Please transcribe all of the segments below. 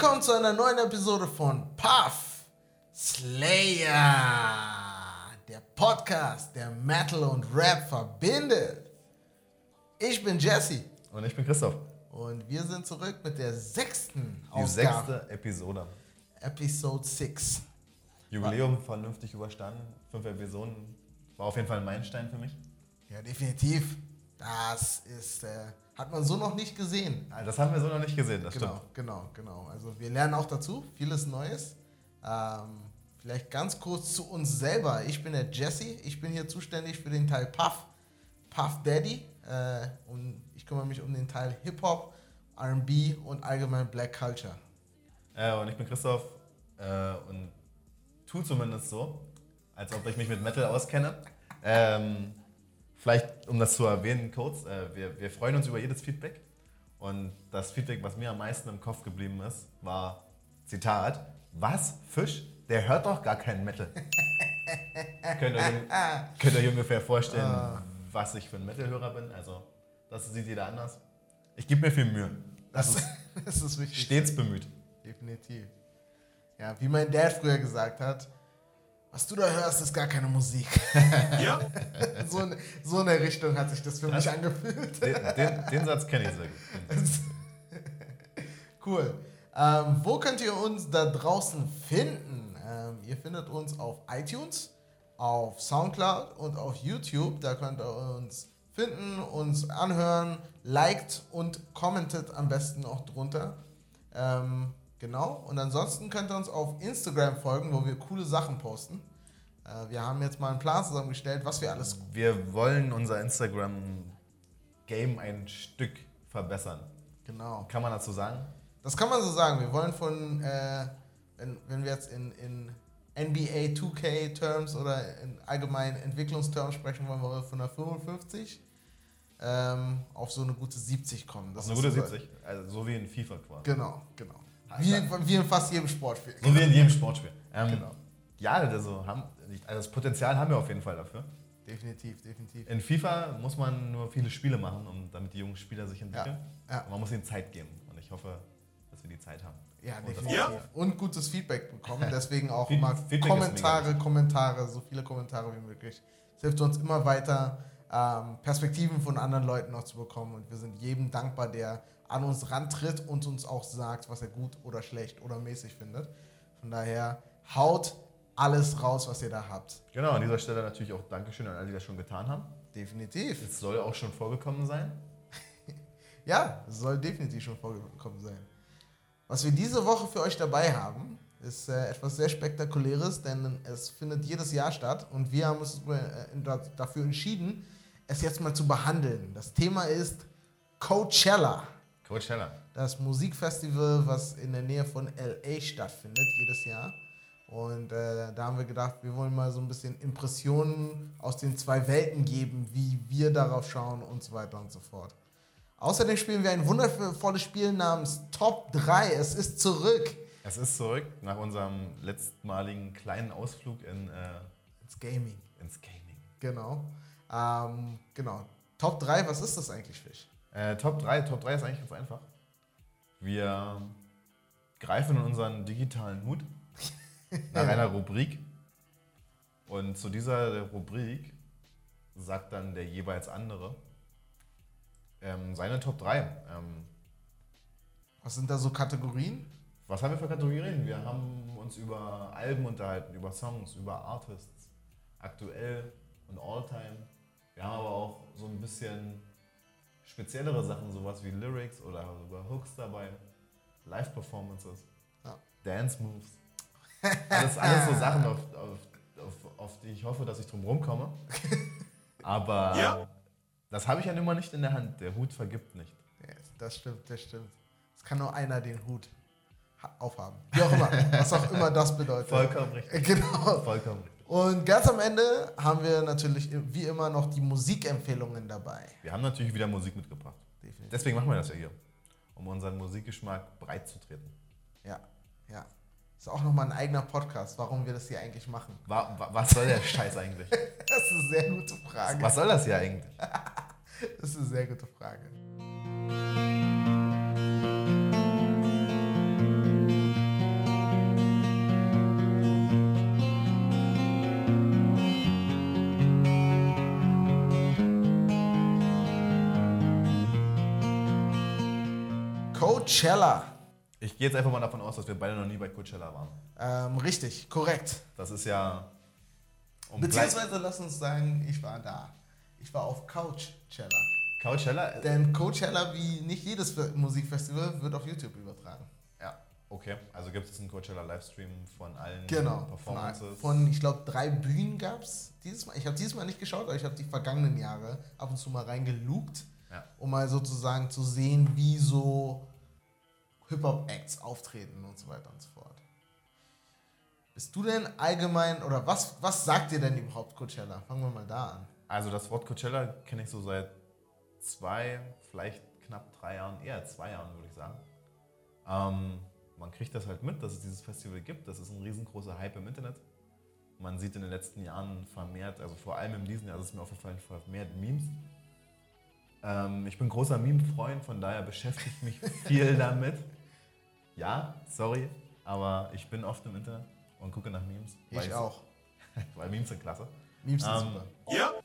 Willkommen zu einer neuen Episode von Puff Slayer, der Podcast, der Metal und Rap verbindet. Ich bin Jesse Und ich bin Christoph. und wir sind zurück mit der sechsten Die Ausgabe, sechste Episode. Episode 6. Jubiläum vernünftig überstanden. Fünf Episoden. War auf jeden Fall ein Meilenstein für mich. Ja, definitiv. Das ist, äh, hat man so noch nicht gesehen. Ah, Das haben wir so noch nicht gesehen, das Genau, stimmt. genau, genau. Also wir lernen auch dazu, vieles Neues. Ähm, vielleicht ganz kurz zu uns selber. Ich bin der Jesse, ich bin hier zuständig für den Teil Puff, Puff Daddy. Äh, und ich kümmere mich um den Teil Hip-Hop, RB und allgemein Black Culture. Äh, und ich bin Christoph äh, und tu zumindest so, als ob ich mich mit Metal auskenne. Ähm, vielleicht, um das zu erwähnen, kurz, äh, wir, wir freuen uns über jedes Feedback. Und das Feedback, was mir am meisten im Kopf geblieben ist, war, Zitat, was, Fisch? Der hört doch gar keinen Metal. könnt, ihr, könnt ihr euch ungefähr vorstellen, Ah. was ich für ein Metal-Hörer bin? Also, das sieht jeder anders. Ich gebe mir viel Mühe. Das, das ist wichtig. Stets bemüht. Definitiv. Ja, wie mein Dad früher gesagt hat, was du da hörst, ist gar keine Musik. Ja. so, in, so in der Richtung hat sich das für mich angefühlt. Den, den, den Satz kenne ich sehr gut. Cool. Ähm, wo könnt ihr uns da draußen finden? Ähm, ihr findet uns auf iTunes, auf Soundcloud und auf YouTube. Da könnt ihr uns finden, uns anhören, liked und commentet am besten auch drunter. Ähm, genau. Und ansonsten könnt ihr uns auf Instagram folgen, wo wir coole Sachen posten. Äh, wir haben jetzt mal einen Plan zusammengestellt, was wir alles. Wir wollen unser Instagram-Game ein Stück verbessern. Genau. Kann man dazu sagen? Das kann man so sagen. Wir wollen von, äh, wenn, wenn wir jetzt in, in NBA 2K Terms oder in allgemeinen Entwicklungsterms sprechen, wollen wir von einer 55 ähm, auf so eine gute 70 kommen. Das ist eine gute so- 70. Also so wie in FIFA quasi. Genau, genau. Wie, wie in fast jedem Sportspiel. So wie in jedem Sportspiel. Ähm, Genau. Ja, also, haben, also das Potenzial haben wir auf jeden Fall dafür. Definitiv, definitiv. In FIFA muss man nur viele Spiele machen, um, damit die jungen Spieler sich entwickeln. Ja, ja. Und man muss ihnen Zeit geben. Und ich hoffe, dass wir die Zeit haben. Ja, Und definitiv. Und gutes Feedback bekommen. Deswegen auch immer Kommentare, Kommentare, so viele Kommentare wie möglich. Es hilft uns immer weiter, ähm, Perspektiven von anderen Leuten noch zu bekommen. Und wir sind jedem dankbar, der an uns rantritt und uns auch sagt, was er gut oder schlecht oder mäßig findet. Von daher haut alles raus, was ihr da habt. Genau, an dieser Stelle natürlich auch Dankeschön an alle, die das schon getan haben. Definitiv. Es soll auch schon vorgekommen sein. Ja, es soll definitiv schon vorgekommen sein. Was wir diese Woche für euch dabei haben, ist äh, etwas sehr Spektakuläres, denn es findet jedes Jahr statt und wir haben uns äh, dafür entschieden, es jetzt mal zu behandeln. Das Thema ist Coachella, Coachella. das Musikfestival, was in der Nähe von LA stattfindet jedes Jahr. Und äh, da haben wir gedacht, wir wollen mal so ein bisschen Impressionen aus den zwei Welten geben, wie wir darauf schauen und so weiter und so fort. Außerdem spielen wir ein wundervolles Spiel namens Top 3. Es ist zurück Es ist zurück nach unserem letztmaligen kleinen Ausflug in, äh, ins Gaming. ins Gaming. Genau. Ähm, genau. Top 3, was ist das eigentlich, Fisch? Äh, Top 3. Top 3 ist eigentlich ganz einfach. Wir greifen in unseren digitalen Hut nach einer Rubrik. Und zu dieser Rubrik sagt dann der jeweils andere ähm, seine Top 3. Ähm, Was sind da so Kategorien? Was haben wir für Kategorien? Wir haben uns über Alben unterhalten, über Songs, über Artists, aktuell und Alltime. Wir haben aber auch so ein bisschen speziellere Sachen, sowas wie Lyrics oder sogar Hooks dabei, Live-Performances, Ja. Dance Moves. Alles, alles so Sachen, auf, auf, auf, auf die ich hoffe, dass ich drum rumkomme. Aber das habe ich ja nun mal nicht in der Hand. Der Hut vergibt nicht. Ja, das stimmt, das stimmt. Es kann nur einer den Hut ha- aufhaben. Wie auch immer. was auch immer das bedeutet. Vollkommen richtig. Genau. Vollkommen richtig. Und ganz am Ende haben wir natürlich wie immer noch die Musikempfehlungen dabei. Wir haben natürlich wieder Musik mitgebracht. Definitiv. Deswegen machen wir das ja hier, um unseren Musikgeschmack breit zu treten. Ja, ja. Ist auch nochmal ein eigener Podcast, warum wir das hier eigentlich machen. Wa wa was soll der Scheiß eigentlich? Das ist eine sehr gute Frage. Was soll das hier eigentlich? Das ist eine sehr gute Frage. Coachella. Ich gehe jetzt einfach mal davon aus, dass wir beide noch nie bei Coachella waren. Ähm, richtig, korrekt. Das ist ja. Um Beziehungsweise lass uns sagen, ich war da. Ich war auf Couchella. Coachella? Denn Coachella, wie nicht jedes Musikfestival, wird auf YouTube übertragen. Ja, okay. Also gibt es einen Coachella-Livestream von allen Genau. Von, Performances. von ich glaube, drei Bühnen gab es dieses Mal. Ich habe dieses Mal nicht geschaut, aber ich habe die vergangenen Jahre ab und zu mal reingelugt, Ja. um mal sozusagen zu sehen, wie so Hip-Hop-Acts auftreten und so weiter und so fort. Bist du denn allgemein, oder was, was sagt dir denn überhaupt Coachella? Fangen wir mal da an. Also das Wort Coachella kenne ich so seit zwei, vielleicht knapp drei Jahren, eher zwei Jahren würde ich sagen. Ähm, man kriegt das halt mit, dass es dieses Festival gibt. Das ist ein riesengroßer Hype im Internet. Man sieht in den letzten Jahren vermehrt, also vor allem in diesem Jahr ist es mir aufgefallen, vermehrt Memes. Ähm, ich bin großer Meme-Freund, von daher beschäftige ich mich viel damit. Ja, sorry, aber ich bin oft im Internet und gucke nach Memes. weil Ich auch. Weil Memes sind klasse. Memes sind Ähm, super.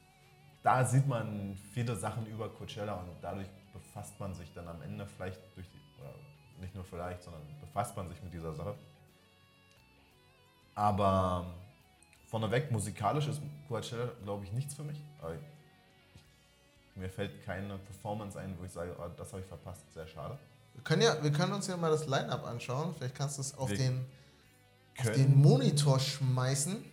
da sieht man viele Sachen über Coachella und dadurch befasst man sich dann am Ende vielleicht durch die, oder nicht nur vielleicht, sondern befasst man sich mit dieser Sache. Aber vorneweg, musikalisch ist Coachella, glaube ich, nichts für mich. Aber ich, mir fällt keine Performance ein, wo ich sage, oh, das habe ich verpasst, sehr schade. Wir können, ja, wir können uns ja mal das Line-Up anschauen. Vielleicht kannst du es auf den, auf den Monitor schmeißen.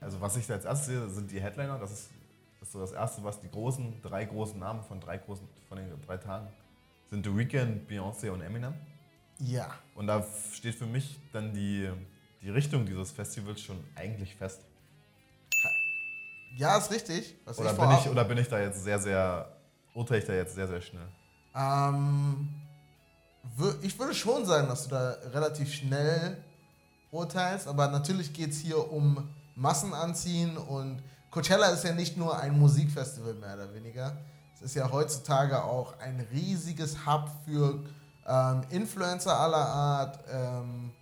Also was ich als erstes sehe, sind die Headliner. Das ist, das ist so das Erste, was die großen, drei großen Namen von, drei großen, von den drei Tagen sind The Weeknd, Beyoncé und Eminem. Ja. Und da steht für mich dann die, die Richtung dieses Festivals schon eigentlich fest. Ja, ist richtig. Was Oder ich bin, ich, oder bin ich da jetzt sehr, sehr, urteile ich da jetzt sehr, sehr schnell? Ähm, ich würde schon sagen, dass du da relativ schnell urteilst, aber natürlich geht es hier um Massen anziehen und Coachella ist ja nicht nur ein Musikfestival mehr oder weniger. Es ist ja heutzutage auch ein riesiges Hub für ähm, Influencer aller Art, ähm,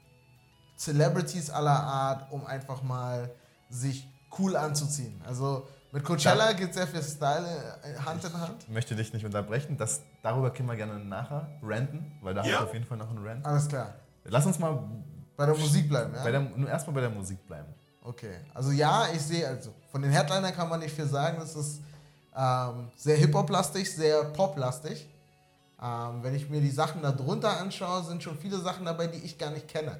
Celebrities aller Art, um einfach mal sich cool anzuziehen. Also mit Coachella geht sehr viel Style äh, Hand in Hand. Ich möchte dich nicht unterbrechen. Das, darüber können wir gerne nachher ranten, weil da habe ich auf jeden Fall noch einen Rant. Alles klar. Lass uns mal Bei der Musik bleiben, ja? bei der, nur erstmal bei der Musik bleiben. okay. Also ja, ich sehe, also von den Headlinern kann man nicht viel sagen. Das ist ähm, sehr Hip-Hop-lastig, sehr Pop-lastig. Ähm, wenn ich mir die Sachen da drunter anschaue, sind schon viele Sachen dabei, die ich gar nicht kenne.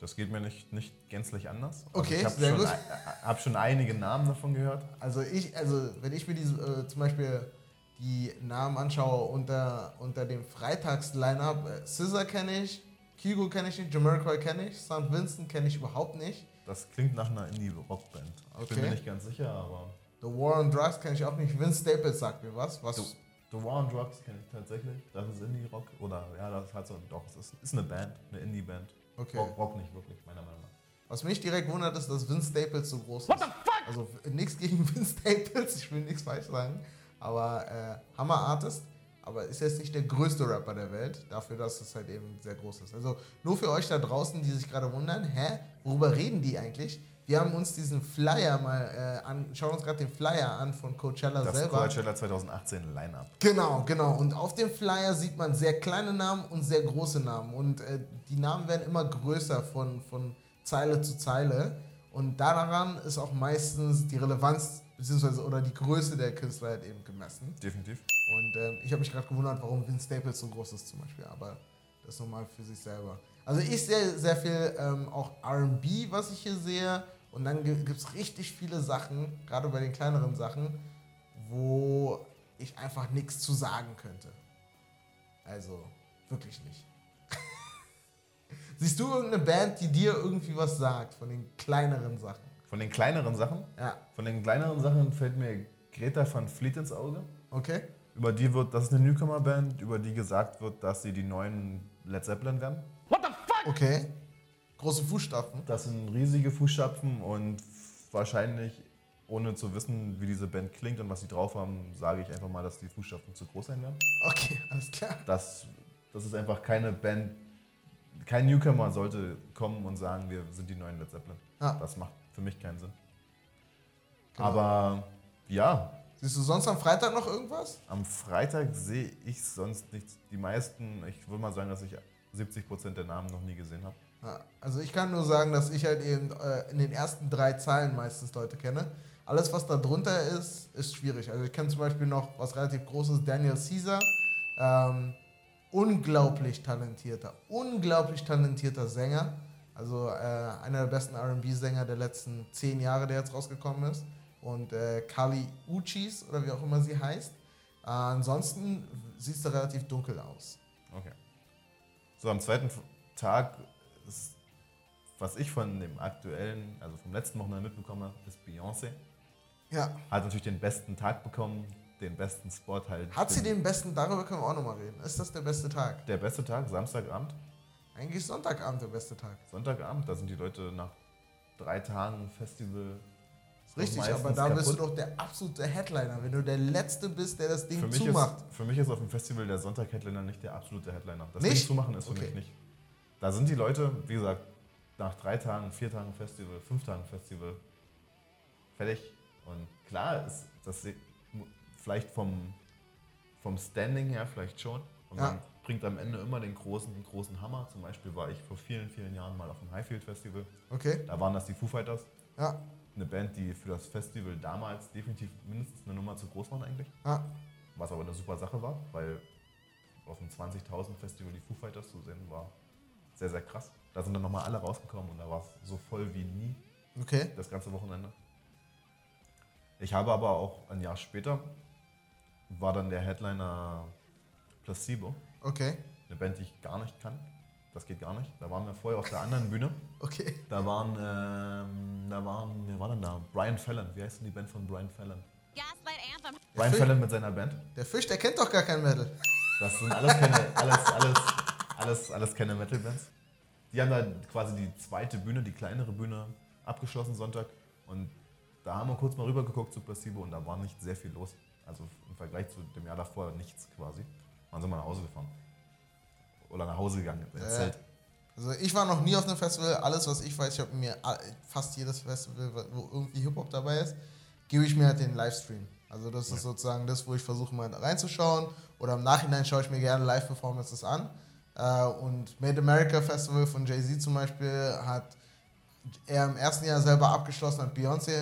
Das geht mir nicht, nicht gänzlich anders. Okay, ich habe sehr schon, gut. ein- hab schon einige Namen davon gehört. Also ich, also wenn ich mir die, äh, zum Beispiel die Namen anschaue unter, unter dem Freitags-Line-Up, äh, Scissor kenne ich, Kygo kenne ich nicht, Jamiroquai kenne ich, St. Vincent kenne ich überhaupt nicht. Das klingt nach einer Indie-Rockband. Ich bin Okay. mir nicht ganz sicher, aber. The War on Drugs kenne ich auch nicht. Vince Staples sagt mir was. was The, The War on Drugs kenne ich tatsächlich. Das ist Indie-Rock. Oder ja, das hat so. Doch, es ist, ist eine Band, eine Indie-Band. Okay. Rock, Rock nicht wirklich, meiner Meinung nach. Was mich direkt wundert, ist, dass Vince Staples so groß ist. Also nichts gegen Vince Staples, ich will nichts falsch sagen. Aber äh, Hammer Artist. Aber ist jetzt nicht der größte Rapper der Welt, dafür, dass es halt eben sehr groß ist. Also nur für euch da draußen, die sich gerade wundern, hä, worüber reden die eigentlich? Wir haben uns diesen Flyer mal äh, an, schauen uns gerade den Flyer an von Coachella Das selber. Coachella 2018 Line-Up. Genau, genau. Und auf dem Flyer sieht man sehr kleine Namen und sehr große Namen. Und äh, die Namen werden immer größer von, von Zeile zu Zeile. Und daran ist auch meistens die Relevanz beziehungsweise oder die Größe der Künstler halt eben gemessen. Definitiv. Und ähm, ich habe mich gerade gewundert, warum Vince Staples so groß ist zum Beispiel. Aber das nochmal für sich selber. Also ich sehe sehr viel ähm, auch RB, was ich hier sehe. Und dann gibt es richtig viele Sachen, gerade bei den kleineren Sachen, wo ich einfach nichts zu sagen könnte. Also wirklich nicht. Siehst du irgendeine Band, die dir irgendwie was sagt von den kleineren Sachen? Von den kleineren Sachen, Ja, von den kleineren Sachen fällt mir Greta van Fleet ins Auge. okay. Über die wird, das ist eine Newcomer-Band, über die gesagt wird, dass sie die neuen Led Zeppelin werden. Okay. Große Fußstapfen. Das sind riesige Fußstapfen und wahrscheinlich, ohne zu wissen, wie diese Band klingt und was sie drauf haben, sage ich einfach mal, dass die Fußstapfen zu groß sein werden. Okay, alles klar. Das, das ist einfach keine Band, kein Newcomer sollte kommen und sagen, wir sind die neuen Led Zeppelin. Ja. Das macht für mich keinen Sinn. Genau. Aber ja, Siehst du sonst am Freitag noch irgendwas? Am Freitag sehe ich sonst nichts. Die meisten, ich würde mal sagen, dass ich 70% der Namen noch nie gesehen habe. Also ich kann nur sagen, dass ich halt eben äh, in den ersten drei Zeilen meistens Leute kenne. Alles, was da drunter ist, ist schwierig. Also ich kenne zum Beispiel noch was relativ Großes, Daniel Caesar. Ähm, unglaublich talentierter, unglaublich talentierter Sänger. Also äh, einer der besten RB-Sänger der letzten zehn Jahre, der jetzt rausgekommen ist. Und äh, Kali Uchis, oder wie auch immer sie heißt. Äh, ansonsten sieht es da relativ dunkel aus. Okay. So, am zweiten Tag, was ich von dem aktuellen, also vom letzten Wochenende mitbekomme, ist Beyoncé. Ja. Hat natürlich den besten Tag bekommen, den besten Spot halt. Hat sie den besten, darüber können wir auch nochmal reden. Ist das der beste Tag? Der beste Tag, Samstagabend? Eigentlich ist Sonntagabend der beste Tag. Sonntagabend, da sind die Leute nach drei Tagen Festival. Richtig, aber da bist du doch der absolute Headliner, wenn du der Letzte bist, der das Ding für mich zumacht. Ist, für mich ist auf dem Festival der Sonntag-Headliner nicht der absolute Headliner. Das nicht? Ding zumachen ist für okay. mich nicht. Da sind die Leute, wie gesagt, nach drei Tagen, vier Tagen Festival, fünf Tagen Festival fertig. Und klar ist das vielleicht vom, vom Standing her vielleicht schon. Und ja. man bringt am Ende immer den großen, großen Hammer. Zum Beispiel war ich vor vielen, vielen Jahren mal auf dem Highfield Festival. Okay. Da waren das die Foo Fighters. Ja. Eine Band, die für das Festival damals definitiv mindestens eine Nummer zu groß waren eigentlich. Ja. Was aber eine super Sache war, weil auf dem 20.000 Festival die Foo Fighters zu sehen war sehr, sehr krass. Da sind dann nochmal alle rausgekommen und da war es so voll wie nie. Okay. Das ganze Wochenende. Ich habe aber auch ein Jahr später war dann der Headliner Placebo. Okay. Eine Band, die ich gar nicht kann. Das geht gar nicht. Da waren wir vorher auf der anderen Bühne. Okay. Da waren, ähm, da waren, wer war denn da? Brian Fallon. Wie heißt denn die Band von Brian Fallon? Gaslight Anthem. Brian Fisch- Fallon mit seiner Band. Der Fisch, der kennt doch gar kein Metal. Das sind alles keine, alles, alles, alles, alles keine Metal-Bands. Die haben da quasi die zweite Bühne, die kleinere Bühne, abgeschlossen Sonntag. Und da haben wir kurz mal rüber geguckt zu Placebo und da war nicht sehr viel los. Also im Vergleich zu dem Jahr davor nichts quasi. Dann sind wir nach Hause gefahren. Oder nach Hause gegangen, ins Ja. Zelt. Also ich war noch nie auf einem Festival. Alles, was ich weiß, ich habe mir a- fast jedes Festival, wo irgendwie Hip-Hop dabei ist, gebe ich mir halt den Livestream. Also das ist sozusagen das, wo ich versuche mal reinzuschauen. Oder im Nachhinein schaue ich mir gerne Live-Performances an. Äh, Und Made America Festival von Jay-Z zum Beispiel hat er im ersten Jahr selber abgeschlossen, hat Beyoncé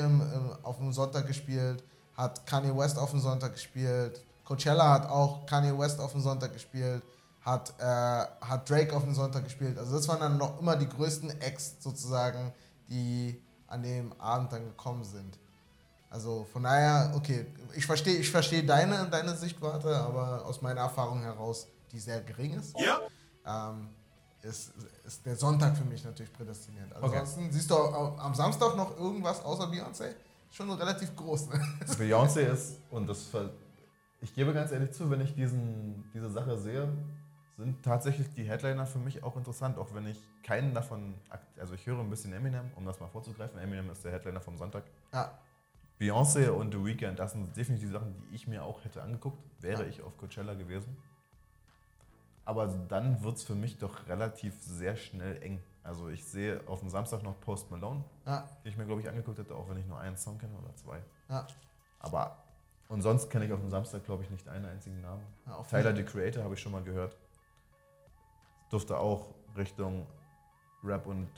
auf dem Sonntag gespielt, hat Kanye West auf dem Sonntag gespielt, Coachella hat auch Kanye West auf dem Sonntag gespielt, hat, äh, hat Drake auf dem Sonntag gespielt. Also das waren dann noch immer die größten Acts sozusagen, die an dem Abend dann gekommen sind. Also von daher, okay, ich verstehe ich versteh deine, deine Sichtweite, aber aus meiner Erfahrung heraus, die sehr gering ist, ähm, ist, ist der Sonntag für mich natürlich prädestiniert. Ansonsten siehst du am Samstag noch irgendwas außer Beyoncé? Schon relativ groß, ne? Beyoncé ist, und das ich gebe ganz ehrlich zu, wenn ich diesen, diese Sache sehe, sind tatsächlich die Headliner für mich auch interessant, auch wenn ich keinen davon, also ich höre ein bisschen Eminem, um das mal vorzugreifen. Eminem ist der Headliner vom Sonntag. Ja, Beyoncé und The Weeknd, das sind definitiv Sachen, die ich mir auch hätte angeguckt, wäre Ja. ich auf Coachella gewesen. Aber dann wird es für mich doch relativ sehr schnell eng. Also ich sehe auf dem Samstag noch Post Malone, ja, den ich mir glaube ich angeguckt hätte, auch wenn ich nur einen Song kenne oder zwei. ja. Aber und sonst kenne ich auf dem Samstag glaube ich nicht einen einzigen Namen. auf Tyler the Creator habe ich schon mal gehört. Durfte auch Richtung Rap und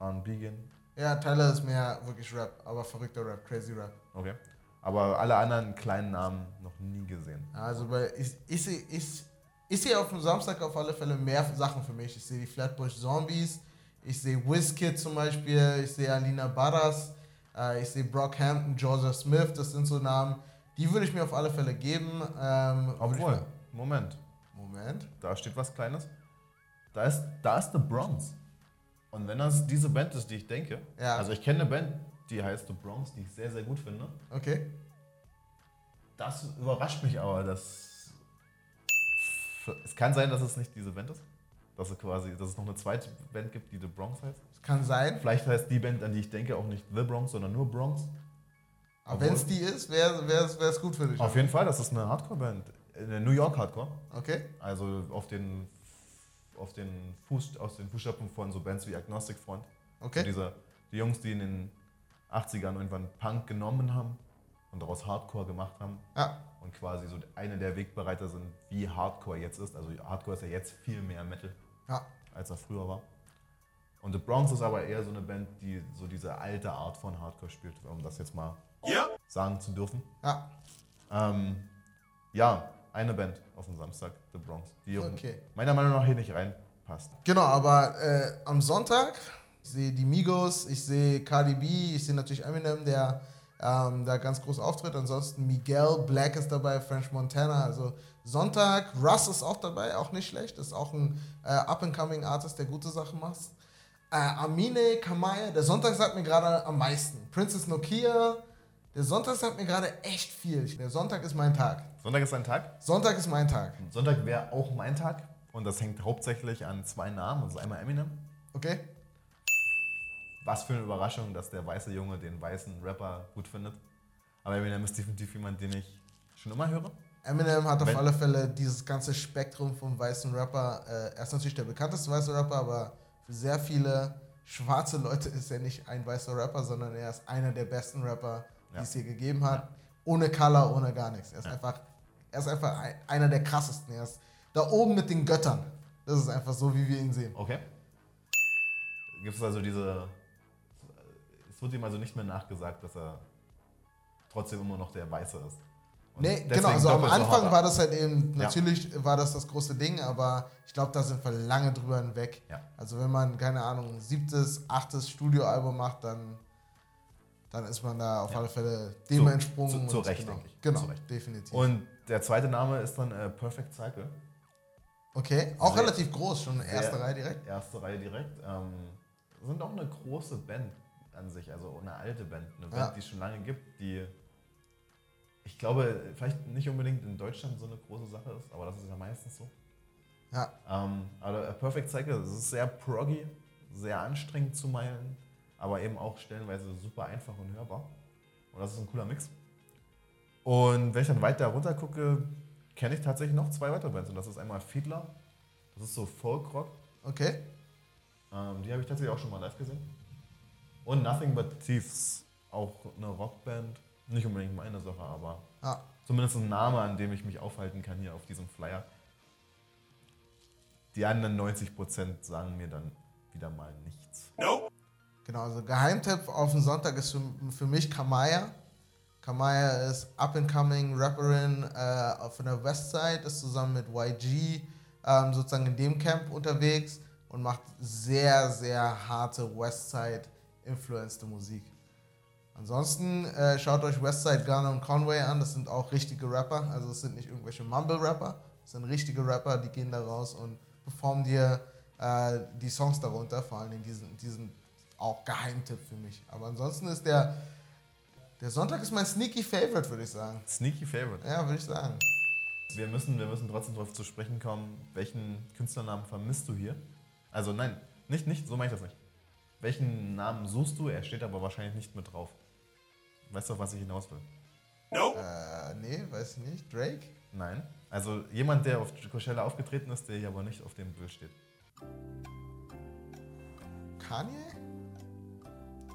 R&B gehen. Ja, Tyler ist mehr wirklich Rap, aber verrückter Rap, crazy Rap. Okay. Aber alle anderen kleinen Namen noch nie gesehen. Also bei, ich, ich, ich, ich sehe auf dem Samstag auf alle Fälle mehr Sachen für mich. Ich sehe die Flatbush Zombies, ich sehe Wizkid zum Beispiel, ich sehe Alina Barras, äh, ich sehe Brockhampton, Georgia Smith, das sind so Namen, die würde ich mir auf alle Fälle geben. Ähm, Obwohl, Moment, Moment. da steht was Kleines. Da ist, da ist The Bronx. Und wenn das diese Band ist, die ich denke, Ja. also ich kenne eine Band, die heißt The Bronx, die ich sehr, sehr gut finde. Okay. Das überrascht mich aber, dass. Es kann sein, dass es nicht diese Band ist. Dass es quasi, dass es noch eine zweite Band gibt, die The Bronx heißt. Das kann sein. Vielleicht heißt die Band, an die ich denke, auch nicht The Bronx, sondern nur Bronx. Aber wenn es die ist, wäre es gut für dich. Auf jeden Fall, das ist eine Hardcore-Band. Eine New York Hardcore. Okay. Also auf den, auf den Fuß, aus den Fußstapfen von so Bands wie Agnostic Front. Okay. diese, die Jungs, die in den 80ern irgendwann Punk genommen haben und daraus Hardcore gemacht haben Ja, und quasi so eine der Wegbereiter sind, wie Hardcore jetzt ist. Also Hardcore ist ja jetzt viel mehr Metal, ja, als er früher war. Und The Bronx ist aber eher so eine Band, die so diese alte Art von Hardcore spielt, um das jetzt mal sagen zu dürfen. ja. Ähm, ja, eine Band auf dem Samstag, The Bronx, die Okay. meiner Meinung nach hier nicht reinpasst. Genau, aber äh, am Sonntag, ich sehe die Migos, ich sehe Cardi B, ich sehe natürlich Eminem, der ähm, da ganz groß auftritt. Ansonsten Miguel Black ist dabei, French Montana. Also Sonntag, Russ ist auch dabei, auch nicht schlecht. Ist auch ein äh, up-and-coming Artist, der gute Sachen macht. Äh, Amine Kamaya, der Sonntag sagt mir gerade am meisten. Princess Nokia, der Sonntag sagt mir gerade echt viel. Der Sonntag ist mein Tag. Sonntag ist ein Tag. Sonntag ist mein Tag. Sonntag wäre auch mein Tag. Und das hängt hauptsächlich an zwei Namen. Das ist einmal Eminem. Okay? Was für eine Überraschung, dass der weiße Junge den weißen Rapper gut findet. Aber Eminem ist definitiv jemand, den ich schon immer höre. Eminem hat auf Wenn- alle Fälle dieses ganze Spektrum vom weißen Rapper. Äh, er ist natürlich der bekannteste weiße Rapper, aber für sehr viele schwarze Leute ist er nicht ein weißer Rapper, sondern er ist einer der besten Rapper, die Ja. es hier gegeben hat. Ohne Color, ohne gar nichts. Er ist Ja. einfach, er ist einfach ein, einer der krassesten. Er ist da oben mit den Göttern. Das ist einfach so, wie wir ihn sehen. Okay. Gibt es also diese. Es wird ihm also nicht mehr nachgesagt, dass er trotzdem immer noch der Weiße ist. Und Nee, genau, also am so Anfang war das halt eben, Ja. natürlich war das das große Ding, aber ich glaube, da sind wir lange drüber hinweg. Ja. Also wenn man, keine Ahnung, siebtes, achtes Studioalbum macht, dann, dann ist man da auf Ja. alle Fälle dem Zu- entsprungen. zu- zu und Recht, genau, denke ich. Genau, Zu definitiv. Und der zweite Name ist dann äh, Perfect Cycle. okay, auch Sehr- relativ groß, schon erste Reihe direkt. Erste Reihe direkt. Ähm, sind auch eine große Band an sich, also eine alte Band. Eine Band, Ja. die es schon lange gibt, die ich glaube, vielleicht nicht unbedingt in Deutschland so eine große Sache ist, aber das ist ja meistens so. Ja, Ähm, aber A Perfect Cycle, es ist sehr proggy, sehr anstrengend zu meilen, aber eben auch stellenweise super einfach und hörbar. Und das ist ein cooler Mix. Und wenn ich dann weiter runter gucke, kenne ich tatsächlich noch zwei weitere Bands. Und das ist einmal Fiedler, das ist so Folkrock. okay. Ähm, die habe ich tatsächlich auch schon mal live gesehen. Und Nothing But Thieves, auch eine Rockband. Nicht unbedingt meine Sache, aber Ja, zumindest ein Name, an dem ich mich aufhalten kann hier auf diesem Flyer. Die anderen 90% sagen mir dann wieder mal nichts. genau. Also Geheimtipp auf den Sonntag ist für, für mich Kamaya. Kamaya ist up-and-coming Rapperin äh, von der Westside, ist zusammen mit YG ähm, sozusagen in dem Camp unterwegs und macht sehr, sehr harte Westside-influenced Musik. Ansonsten äh, schaut euch Westside Gunner und Conway an, das sind auch richtige Rapper, also es sind nicht irgendwelche Mumble-Rapper, es sind richtige Rapper, die gehen da raus und performen dir äh, die Songs darunter, vor allem diesen, diesen auch Geheimtipp für mich. Aber ansonsten ist der, der Sonntag ist mein sneaky Favorite, würde ich sagen. Sneaky Favorite. Ja, würde ich sagen. Wir müssen, wir müssen trotzdem darauf zu sprechen kommen, welchen Künstlernamen vermisst du hier? Also nein, nicht, nicht, so meine ich das nicht. Welchen Namen suchst du? Er steht aber wahrscheinlich nicht mit drauf. Weißt du, auf was ich hinaus will? Äh, nee, weiß ich nicht. Drake? Nein. Also jemand, der auf Coachella aufgetreten ist, der hier aber nicht auf dem Bild steht. Kanye?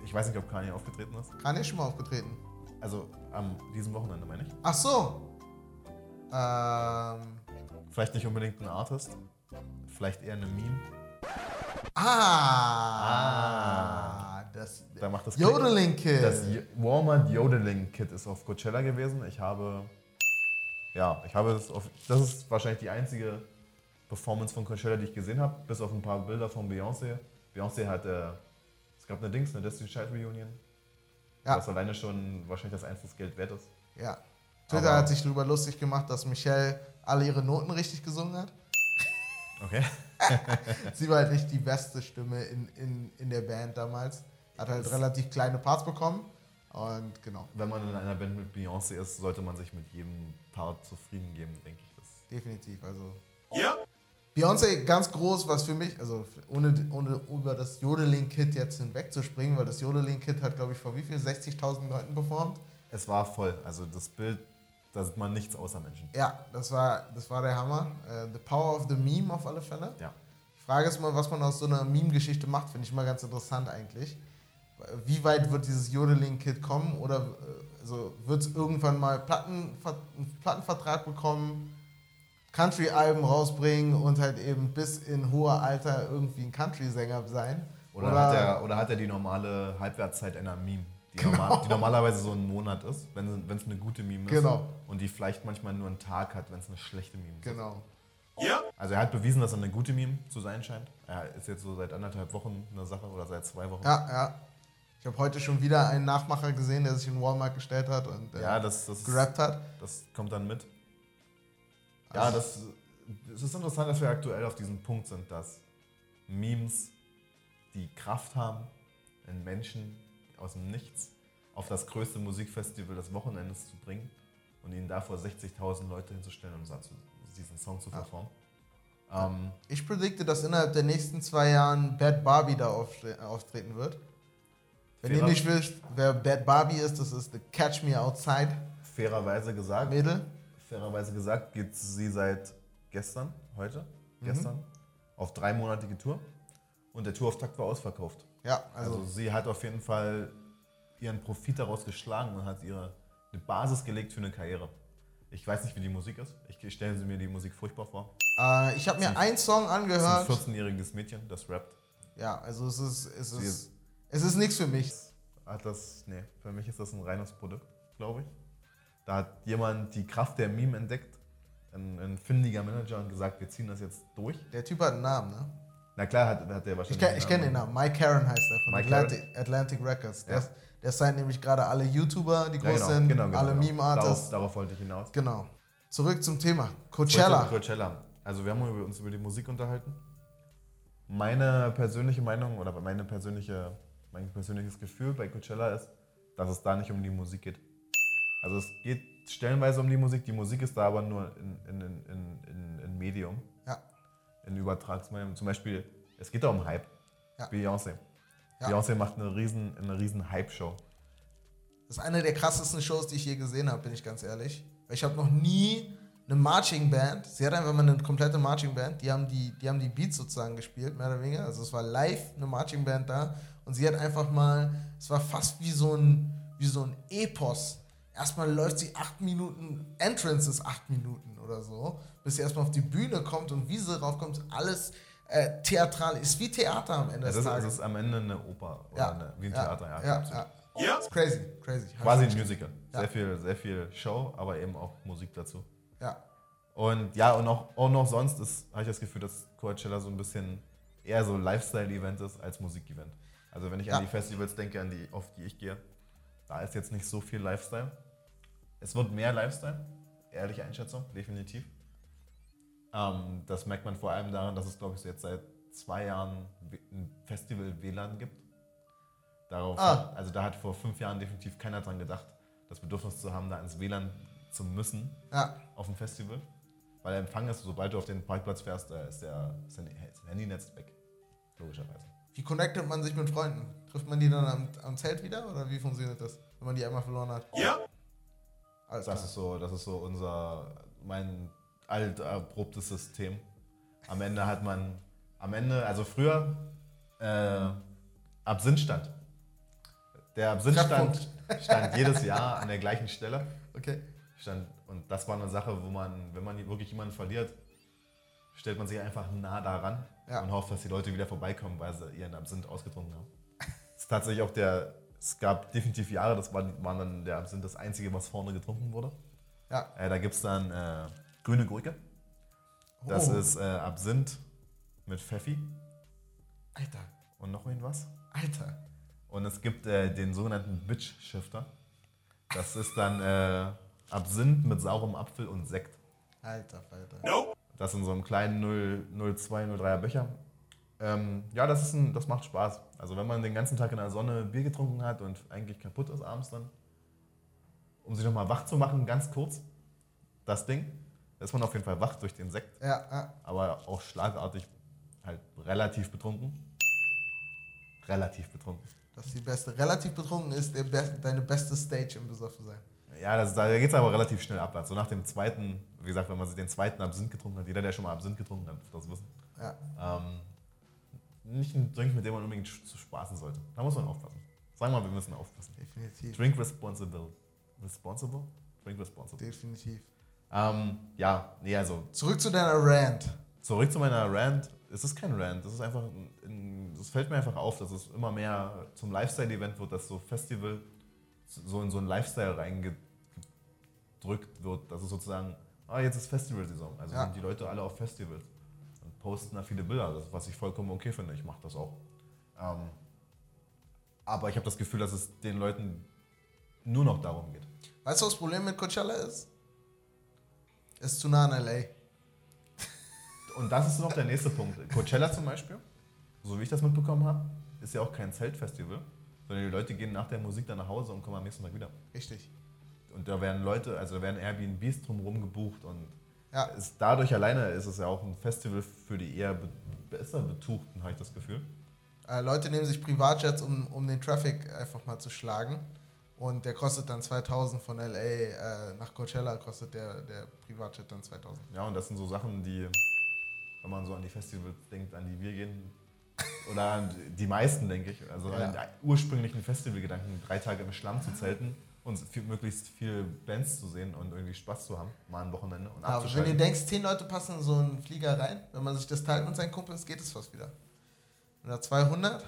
Ich weiß nicht, ob Kanye aufgetreten ist. Kanye ist schon mal aufgetreten. Also am diesem Wochenende meine ich. Ach so. Ähm. Vielleicht nicht unbedingt ein Artist, vielleicht eher eine Meme. Ah. Das. Da macht das Jodeling Kid. Das Walmart Jodeling Kit ist auf Coachella gewesen. Ich habe, ja, ich habe es auf, das ist wahrscheinlich die einzige Performance von Coachella, die ich gesehen habe, bis auf ein paar Bilder von Beyoncé. Beyoncé hat, äh, es gab eine Dings, eine Destiny Child Reunion, Ja. was alleine schon wahrscheinlich das Eintrittsgeld wert ist. Ja. Twitter Aber- hat sich darüber lustig gemacht, dass Michelle alle ihre Noten richtig gesungen hat. Okay. Sie war halt nicht die beste Stimme in, in, in der Band damals. Hat halt relativ kleine Parts bekommen. Und genau, Wenn man in einer Band mit Beyoncé ist, sollte man sich mit jedem Part zufrieden geben, denke ich. Das definitiv. Also. Beyoncé ganz groß, was für mich, also ohne, ohne über das Jodeling-Kit jetzt hinwegzuspringen, weil das Jodeling-Kit hat, glaube ich, vor wie viel? 60.000 Leuten performt. es war voll. Also das Bild, da sieht man nichts außer Menschen. Ja, das war, das war der Hammer. Äh, the Power of the Meme auf alle Fälle. Ja. Ich frage es mal, was man aus so einer Meme-Geschichte macht, finde ich mal ganz interessant eigentlich. wie weit wird dieses Jodeling-Kit kommen oder äh, also wird es irgendwann mal Platten, einen Plattenvertrag bekommen, Country-Alben rausbringen und halt eben bis in hoher Alter irgendwie ein Country-Sänger sein? Oder, oder, hat er, oder hat er die normale Halbwertszeit einer Meme? Die, genau. normal, die, normalerweise so einen Monat ist, wenn es eine gute Meme ist. Genau. Und die vielleicht manchmal nur einen Tag hat, wenn es eine schlechte Meme ist. Genau. Ja. Also er hat bewiesen, dass er eine gute Meme zu sein scheint. Er ist jetzt so seit anderthalb Wochen eine Sache oder seit zwei Wochen. Ja, ja. Ich habe heute schon wieder einen Nachmacher gesehen, der sich in Walmart gestellt hat und äh, ja, das, das gerappt hat. Das kommt dann mit. Ja, also das, es ist interessant, dass wir aktuell auf diesem Punkt sind, dass Memes die Kraft haben, in Menschen aus dem Nichts auf das größte Musikfestival des Wochenendes zu bringen und ihnen davor 60.000 Leute hinzustellen und diesen Song zu performen. Ja. Ähm, ich predikte, dass innerhalb der nächsten zwei Jahren Bad Barbie da auftreten wird. Wenn ihr nicht wisst, wer Bad Barbie ist, das ist The Catch Me Outside. Fairerweise gesagt. Mädel. Fairerweise gesagt, geht sie seit gestern, heute, mhm. gestern, auf dreimonatige Tour. Und der Tourauftakt war ausverkauft. Ja, also, also sie hat auf jeden Fall ihren Profit daraus geschlagen und hat ihre eine Basis gelegt für eine Karriere. Ich weiß nicht, wie die Musik ist. Ich stelle mir die Musik furchtbar vor. Äh, ich habe mir einen Song angehört. Das ist ein 14-jähriges Mädchen, das rappt. Ja, also es ist, es ist, ist, es ist nichts für mich. Hat das, nee, für mich ist das ein reines Produkt, glaube ich. Da hat jemand die Kraft der Meme entdeckt, ein, ein findiger Manager und gesagt, wir ziehen das jetzt durch. Der Typ hat einen Namen, ne? Na klar hat, hat der wahrscheinlich. Ich, ich kenne den Namen. Mike Karen heißt er von Atlantic, Atlantic, Records. Der, ja. der sein nämlich gerade alle YouTuber, die groß ja, genau, sind, genau, genau, alle genau. Meme-Artists. Darauf, darauf, wollte ich hinaus. Genau. Zurück zum Thema. Coachella. Coachella. Also wir haben uns über die Musik unterhalten. Meine persönliche Meinung oder meine persönliche, mein persönliches Gefühl bei Coachella ist, dass es da nicht um die Musik geht. Also es geht stellenweise um die Musik, die Musik ist da aber nur in, in, in, in, in Medium in Übertragsmedium. Zum Beispiel, es geht da um Hype. Ja. Beyoncé. Ja. Beyoncé macht eine riesen, eine riesen Hype-Show. Das ist eine der krassesten Shows, die ich je gesehen habe, bin ich ganz ehrlich. Ich habe noch nie eine Marching Band, sie hat einfach mal eine komplette Marching Band, die haben die, die haben die Beats sozusagen gespielt, mehr oder weniger. Also es war live eine Marching Band da und sie hat einfach mal, es war fast wie so ein, wie so ein Epos. Erstmal läuft sie acht Minuten, Entrance ist acht Minuten oder so bis sie erstmal auf die Bühne kommt und wie sie raufkommt, alles äh, theatral ist wie Theater am Ende ja, des Tages. Es ist am Ende eine Oper oder ja. eine, wie ein ja. Theater. Ja, ja, ja. ja. Ist crazy, crazy. Quasi ein Musical. Sehr, viel, sehr viel Show, aber eben auch Musik dazu. Ja. Und ja, und auch, auch noch sonst habe ich das Gefühl, dass Coachella so ein bisschen eher so Lifestyle-Event ist als Musik-Event. Also wenn ich an die Festivals denke, an die, auf die ich gehe, da ist jetzt nicht so viel Lifestyle. Es wird mehr Lifestyle, ehrliche Einschätzung, definitiv. Ähm, das merkt man vor allem daran, dass es, glaube ich, jetzt seit zwei Jahren ein Festival WLAN gibt. Darauf ah. also da hat vor fünf Jahren definitiv keiner dran gedacht, das Bedürfnis zu haben, da ins WLAN zu müssen ja. auf dem Festival. Weil der Empfang ist, sobald du auf den Parkplatz fährst, da ist der, ist der Handynetz weg. Logischerweise. Wie connectet man sich mit Freunden? Trifft man die dann am, am Zelt wieder oder wie funktioniert das, wenn man die einmal verloren hat? Ja. Das ist so, das ist so unser, mein alt erprobtes System. Am Ende hat man, am Ende, also früher, äh, Absinthstand. Der Absinthstand stand jedes Jahr an der gleichen Stelle. Okay. Stand, und das war eine Sache, wo man, wenn man wirklich jemanden verliert, stellt man sich einfach nah daran ja. und hofft, dass die Leute wieder vorbeikommen, weil sie ihren Absinth ausgetrunken haben. Das ist tatsächlich auch der, es gab definitiv Jahre, das war, war dann der Absinth das einzige, was vorne getrunken wurde. Ja. Äh, da gibt es dann äh, grüne Gurke. Das oh. ist äh, Absinth mit Pfeffi. Alter. Und noch irgendwas? Alter. Und es gibt äh, den sogenannten Bitch Shifter. Das ist dann äh, Absinth mit saurem Apfel und Sekt. Alter, Alter. Nope. Das in so einem kleinen 0, 02, 03er Becher. Ähm, ja, das, ist ein, das macht Spaß. Also wenn man den ganzen Tag in der Sonne Bier getrunken hat und eigentlich kaputt ist abends dann, um sich nochmal wach zu machen, ganz kurz, das Ding, da ist man auf jeden Fall wach durch den Sekt. Ja, ja. Aber auch schlagartig halt relativ betrunken. Relativ betrunken. Das ist die beste. Relativ betrunken ist Be deine beste Stage im Besoffensein. Ja, das, da geht es aber relativ schnell ab. Also nach dem zweiten, wie gesagt, wenn man sich den zweiten Absinth getrunken hat, jeder, der schon mal Absinth getrunken hat, wird das wissen. Ja. Ähm, nicht ein Drink, mit dem man unbedingt zu spaßen sollte. Da muss man aufpassen. Sag mal, wir müssen aufpassen. Definitiv. Drink responsible. Responsible? Drink responsible. Definitiv. Ähm, ja, nee, also Zurück zu deiner Rant. zurück zu meiner Rant. Es ist kein Rant, es ist einfach, ein- es fällt mir einfach auf, dass es immer mehr zum Lifestyle-Event wird, dass so Festival so in so ein Lifestyle reingedrückt wird, dass es sozusagen, ah, jetzt ist Festival-Saison. Also Ja. sind die Leute alle auf Festivals posten da viele Bilder, das, was ich vollkommen okay finde. Ich mache das auch. Ähm, aber ich habe das Gefühl, dass es den Leuten nur noch darum geht. Weißt du, was das Problem mit Coachella ist? Es ist zu nah an L.A. Und das ist noch der nächste Punkt. Coachella zum Beispiel, so wie ich das mitbekommen habe, ist ja auch kein Zeltfestival, sondern die Leute gehen nach der Musik dann nach Hause und kommen am nächsten Tag wieder. Richtig. Und da werden Leute, also da werden Airbnbs drumherum gebucht und Ja. ist, dadurch alleine ist es ja auch ein Festival für die eher be besser Betuchten, habe ich das Gefühl. Äh, Leute nehmen sich Privatjets, um, um den Traffic einfach mal zu schlagen. Und der kostet dann 2000 von LA äh, nach Coachella, kostet der, der Privatjet dann 2000. Ja, und das sind so Sachen, die, wenn man so an die Festivals denkt, an die wir gehen, oder an die meisten, denke ich, also Ja. an den ursprünglichen Festivalgedanken, drei Tage im Schlamm zu zelten und viel, möglichst viele Bands zu sehen und irgendwie Spaß zu haben, mal ein Wochenende und Aber wenn du denkst, 10 Leute passen in so einen Flieger rein, wenn man sich das teilt mit seinen Kumpels, geht es fast wieder. Wenn du 200,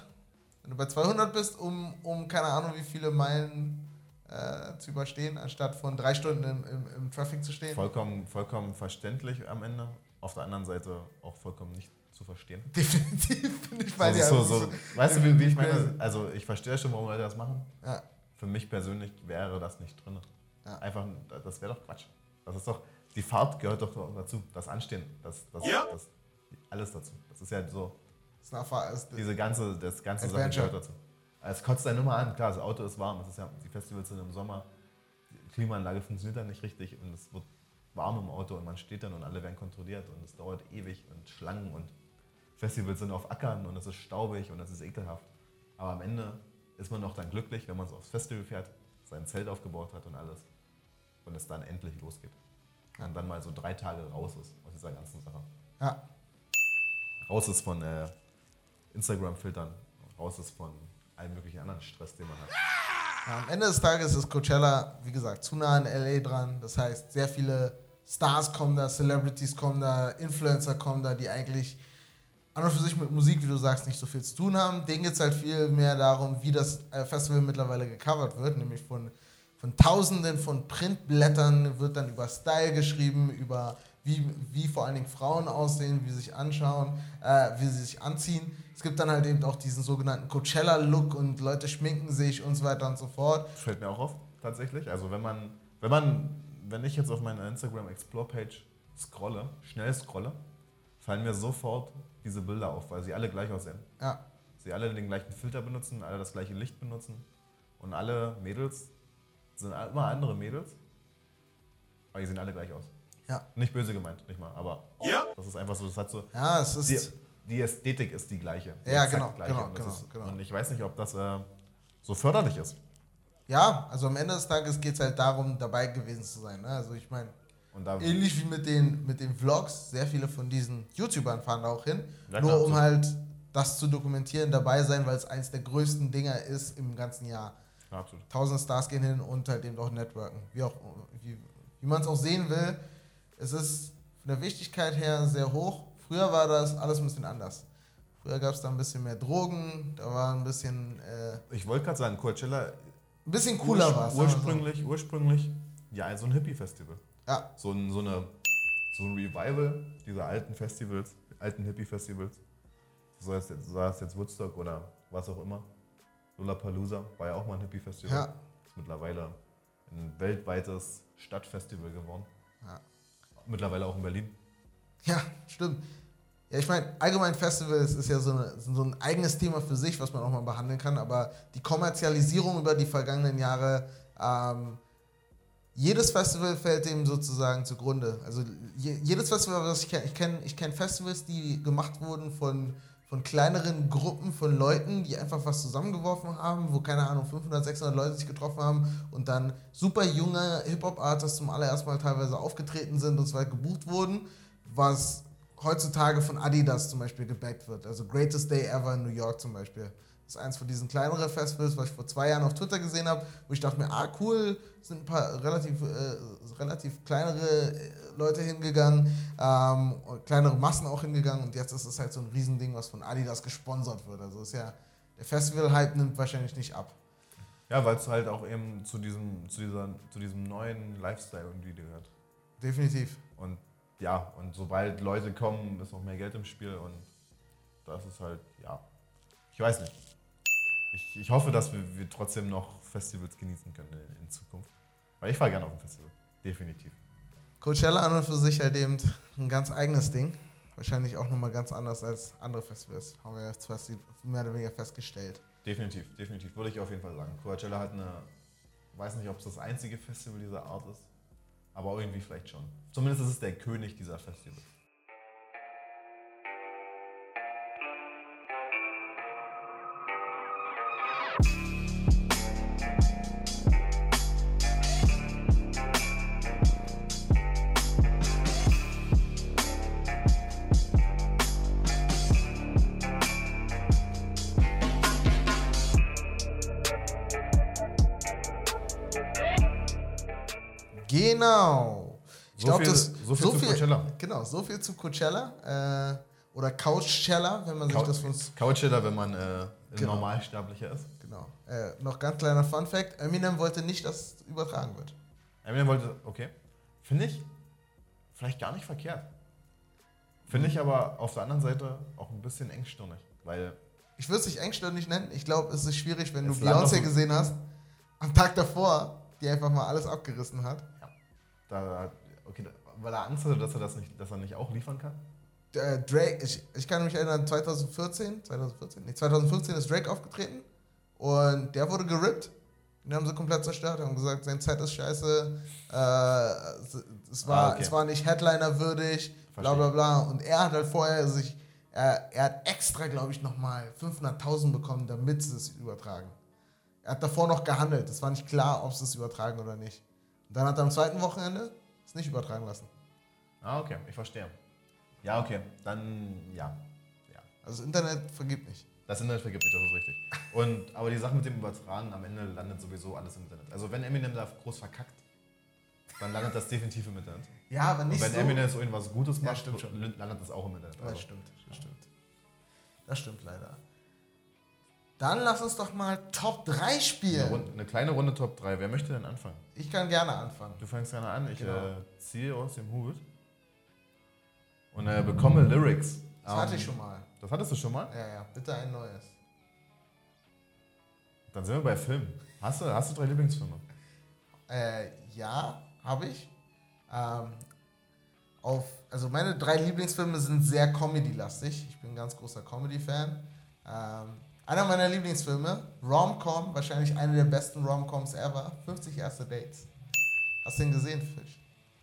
wenn du bei 200 bist, um, um keine Ahnung wie viele Meilen äh, zu überstehen, anstatt von drei Stunden im, im, im Traffic zu stehen. Vollkommen, vollkommen verständlich am Ende, auf der anderen Seite auch vollkommen nicht zu verstehen. Definitiv bin ich bei dir. so, Also so, weißt du, wie, ich meine? Also ich verstehe schon, warum Leute das machen. Ja, Für mich persönlich wäre das nicht drin. Ja. Einfach, das wäre doch Quatsch. Das ist doch, die Fahrt gehört doch dazu, das Anstehen, das, das, das, alles dazu. Das ist ja so. Ist, diese ganze, das ganze Sache gehört dazu. Es kotzt einen immer an, klar, das Auto ist warm, es ist ja, die Festivals sind im Sommer, die Klimaanlage funktioniert dann nicht richtig und es wird warm im Auto und man steht dann und alle werden kontrolliert und es dauert ewig und Schlangen und Festivals sind auf Ackern und es ist staubig und es ist ekelhaft. Aber am Ende ist man doch dann glücklich, wenn man so aufs Festival fährt, sein Zelt aufgebaut hat und alles und es dann endlich losgeht. Und dann mal so drei Tage raus ist aus dieser ganzen Sache. ja, Raus ist von äh, Instagram-Filtern, raus ist von allen möglichen anderen Stress, den man hat. Ja, am Ende des Tages ist Coachella, wie gesagt, zu nah an LA dran. Das heißt, sehr viele Stars kommen da, Celebrities kommen da, Influencer kommen da, die eigentlich an und für sich mit Musik, wie du sagst, nicht so viel zu tun haben. Denen geht es halt viel mehr darum, wie das äh, Festival mittlerweile gecovert wird, nämlich von, von Tausenden von Printblättern wird dann über Style geschrieben, über wie, wie vor allen Dingen Frauen aussehen, wie sie sich anschauen, äh, wie sie sich anziehen. Es gibt dann halt eben auch diesen sogenannten Coachella-Look und Leute schminken sich und so weiter und so fort. Fällt mir auch auf, tatsächlich. Also wenn man, wenn man, wenn ich jetzt auf meine Instagram Explore-Page scrolle, schnell scrolle, fallen mir sofort diese Bilder auf, weil sie alle gleich aussehen. Ja, Sie alle den gleichen Filter benutzen, alle das gleiche Licht benutzen und alle Mädels sind immer andere Mädels, aber die sehen alle gleich aus. ja. Nicht böse gemeint, nicht mal, aber das ist einfach so, das hat so, Ja, es ist. die, die Ästhetik ist die gleiche. Die Ja, genau, gleiche. genau, Und genau, ist, genau. Und ich weiß nicht, ob das äh, so förderlich ist. Ja, also am Ende des Tages geht es halt darum, dabei gewesen zu sein. Ne? Also ich meine, ähnlich wie mit den, mit den Vlogs, sehr viele von diesen YouTubern fahren da auch hin, Ja, nur um so. halt das zu dokumentieren, dabei sein, weil es eins der größten Dinger ist im ganzen Jahr. ja, absolut. Tausend Stars gehen hin und halt eben auch networken. Wie, auch, wie, wie man es auch sehen will, es ist von der Wichtigkeit her sehr hoch. Früher war das alles ein bisschen anders. Früher gab es da ein bisschen mehr Drogen, da war ein bisschen, äh, Ich wollte gerade sagen, Coachella ein bisschen cooler war es. ursprünglich, ursprünglich, ja, so ein Hippie-Festival. Ja, So ein, so, eine, so ein Revival dieser alten Festivals, alten Hippie-Festivals. So heißt jetzt, heißt jetzt Woodstock oder was auch immer. Lollapalooza war ja auch mal ein Hippie-Festival. Ja. Ist mittlerweile ein weltweites Stadtfestival geworden. Ja. Mittlerweile auch in Berlin. Ja, stimmt. Ja, ich meine, allgemein Festivals ist ja so, eine, so ein eigenes Thema für sich, was man auch mal behandeln kann, aber die Kommerzialisierung über die vergangenen Jahre, ähm, jedes Festival fällt dem sozusagen zugrunde. Also je, jedes Festival, was ich kenne, ich kenne ich kenn Festivals, die gemacht wurden von, von kleineren Gruppen von Leuten, die einfach was zusammengeworfen haben, wo, keine Ahnung, 500, 600 Leute sich getroffen haben und dann super junge Hip-Hop-Artists zum allerersten Mal teilweise aufgetreten sind und zwar gebucht wurden, was heutzutage von Adidas zum Beispiel gebackt wird. Also Greatest Day Ever in New York zum Beispiel. Das ist eins von diesen kleineren Festivals, was ich vor zwei Jahren auf Twitter gesehen habe, wo ich dachte mir, ah cool, sind ein paar relativ, äh, relativ kleinere äh, Leute hingegangen, ähm, kleinere Massen auch hingegangen und jetzt ist es halt so ein Riesending, was von Adidas gesponsert wird. Also ist ja, der Festival-Hype nimmt wahrscheinlich nicht ab. Ja, weil es halt auch eben zu diesem, zu, dieser, zu diesem neuen Lifestyle irgendwie gehört. Definitiv. Und ja, und sobald Leute kommen, ist noch mehr Geld im Spiel und das ist halt, ja, ich weiß nicht. Ich, ich hoffe, dass wir, wir trotzdem noch Festivals genießen können in, in Zukunft. Weil ich fahre gerne auf ein Festival, definitiv. Coachella an und für sich halt eben ein ganz eigenes Ding. Wahrscheinlich auch nochmal ganz anders als andere Festivals, haben wir jetzt mehr oder weniger festgestellt. Definitiv, definitiv, würde ich auf jeden Fall sagen. Coachella hat eine, weiß nicht, ob es das einzige Festival dieser Art ist, aber irgendwie vielleicht schon. Zumindest ist es der König dieser Festivals. Genau. Ich So glaube, viel- das so viel zu Coachella. Genau, so viel zu Coachella äh, oder Couchella, wenn man sich das von Coachella, wenn man äh, Genau. Normalsterblicher ist. Genau. Äh, noch ganz kleiner Fun Fact: Eminem wollte nicht, dass es übertragen wird. Eminem wollte, okay. Finde ich vielleicht gar nicht verkehrt. Finde ich aber auf der anderen Seite auch ein bisschen engstirnig, weil Ich würde es nicht engstirnig nennen. Ich glaube, es ist schwierig, wenn du Beyoncé gesehen hast, am Tag davor, die einfach mal alles abgerissen hat. da, okay, da- weil er Angst hatte, dass er das nicht, dass er nicht auch liefern kann. äh, Drake, ich, ich kann mich erinnern, 2014, 2014, nee, 2015 ist Drake aufgetreten und der wurde gerippt. Den haben sie komplett zerstört, haben gesagt, sein Set ist scheiße, äh, es- war, Ah, okay. es war nicht Headliner würdig, bla bla bla. Und er hat halt vorher sich, er, er hat extra, glaube ich, nochmal 500.000 bekommen, damit sie es übertragen. Er hat davor noch gehandelt, es war nicht klar, ob sie es übertragen oder nicht. Und dann hat er am zweiten Wochenende es nicht übertragen lassen. Ah, okay, ich verstehe. Ja, okay, dann ja. ja. Also das Internet vergibt nicht. Das Internet vergibt sich, das ist richtig. Und, aber die Sache mit dem Übertragen, am Ende landet sowieso alles im Internet. Also wenn Eminem da groß verkackt, dann landet das definitiv im Internet. Ja, aber Und nicht wenn so. Eminem so irgendwas Gutes Ja, macht, stimmt schon. landet das auch im Internet. Das Also, stimmt, das stimmt. Das stimmt leider. Dann lass uns doch mal Top 3 eine, spielen. Runde, eine kleine Runde Top 3. Wer möchte denn anfangen? Ich kann gerne anfangen. Du fängst gerne an, ich Genau. äh, ziehe aus dem Hut und äh, bekomme Lyrics. Das hatte Ähm, ich schon mal. Das hattest du schon mal? Ja, ja, bitte ein neues. Dann sind wir bei Filmen. Hast du, hast du drei Lieblingsfilme? Äh, ja, habe ich. Ähm, auf, also meine drei Lieblingsfilme sind sehr Comedy-lastig. Ich bin ein ganz großer Comedy-Fan. Ähm, einer meiner Lieblingsfilme, Rom-Com, wahrscheinlich eine der besten Rom-Coms ever, 50 erste Dates. Hast du den gesehen, Fisch?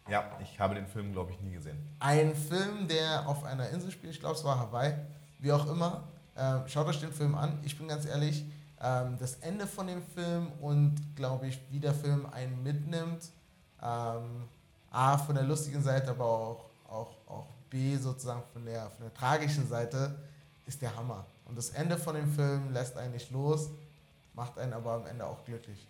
Ja, ich habe den Film, glaube ich, nie gesehen. Ein Film, der auf einer Insel spielt, ich glaube, es war Hawaii, wie auch immer. Ähm, schaut euch den Film an. Ich bin ganz ehrlich, ähm, das Ende von dem Film und glaube ich, wie der Film einen mitnimmt, ähm, A, von der lustigen Seite, aber auch, auch, auch B, sozusagen von der, von der tragischen Seite, ist der Hammer. Und das Ende von dem Film lässt einen nicht los, macht einen aber am Ende auch glücklich.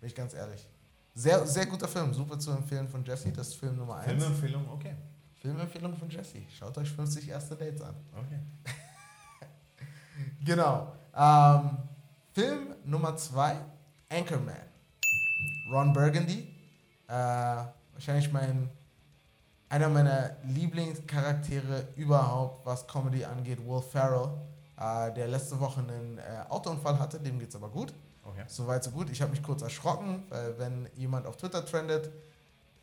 Bin ich ganz ehrlich. Sehr, sehr guter Film, super zu empfehlen von Jesse, das ist Film Nummer 1. Filmempfehlung, okay. Filmempfehlung von Jesse. Schaut euch 50 erste Dates an. okay. Genau. Ähm, Film Nummer 2, Anchorman. Ron Burgundy. Äh, wahrscheinlich mein, einer meiner Lieblingscharaktere überhaupt, was Comedy angeht, Will Ferrell, äh, der letzte Woche einen äh, Autounfall hatte, dem geht's aber gut. okay. Soweit so gut. Ich habe mich kurz erschrocken, weil wenn jemand auf Twitter trendet,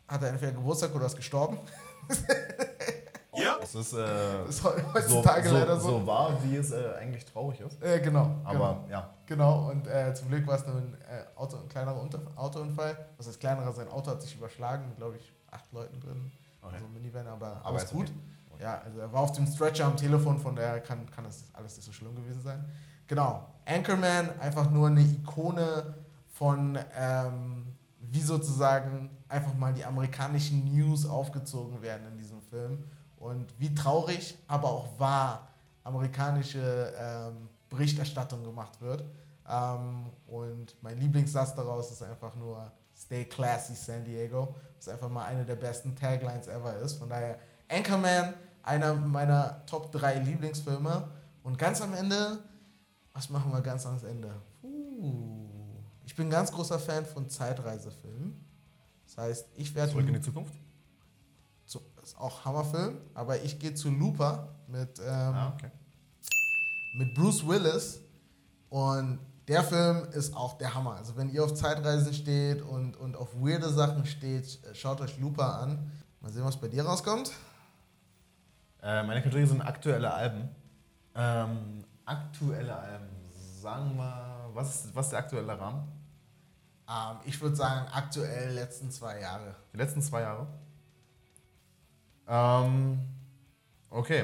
hat er entweder Geburtstag oder ist gestorben. Es ist äh, Das ist heutzutage so, so, leider so. so wahr, wie es äh, eigentlich traurig ist. Äh, genau. Aber genau. ja, Genau, und äh, zum Glück war es nur ein, äh, Auto, ein kleinerer Unter Autounfall. Was heißt kleinerer? Sein Auto hat sich überschlagen, mit, glaube ich, acht Leuten drin. Okay. So ein Minivan, aber, Aber alles ist gut. okay. Ja, also er war auf dem Stretcher am Telefon, von daher kann, kann das alles nicht so schlimm gewesen sein. Genau, Anchorman, einfach nur eine Ikone von, ähm, wie sozusagen einfach mal die amerikanischen News aufgezogen werden in diesem Film. Und wie traurig, aber auch wahr amerikanische ähm, Berichterstattung gemacht wird. Ähm, und mein Lieblingssatz daraus ist einfach nur Stay classy San Diego, was einfach mal eine der besten Taglines ever ist. Von daher Anchorman, einer meiner Top 3 Lieblingsfilme. Und ganz am Ende, was machen wir ganz am Ende? Uh, ich bin ganz großer Fan von Zeitreisefilmen. Das heißt, ich werde. Zurück in die Zukunft? Zu, ist auch Hammerfilm, aber ich gehe zu Looper mit, ähm, Ah, okay. mit Bruce Willis. Und der Film ist auch der Hammer. Also, wenn ihr auf Zeitreisen steht und, und auf weirde Sachen steht, schaut euch Looper an. Mal sehen, was bei dir rauskommt. Äh, meine Kategorie sind aktuelle Alben. Ähm, aktuelle Alben, sagen wir, was ist, was ist der aktuelle Rahmen? Ähm, ich würde sagen, aktuell letzten zwei Jahre. Die letzten zwei Jahre? Ähm, okay.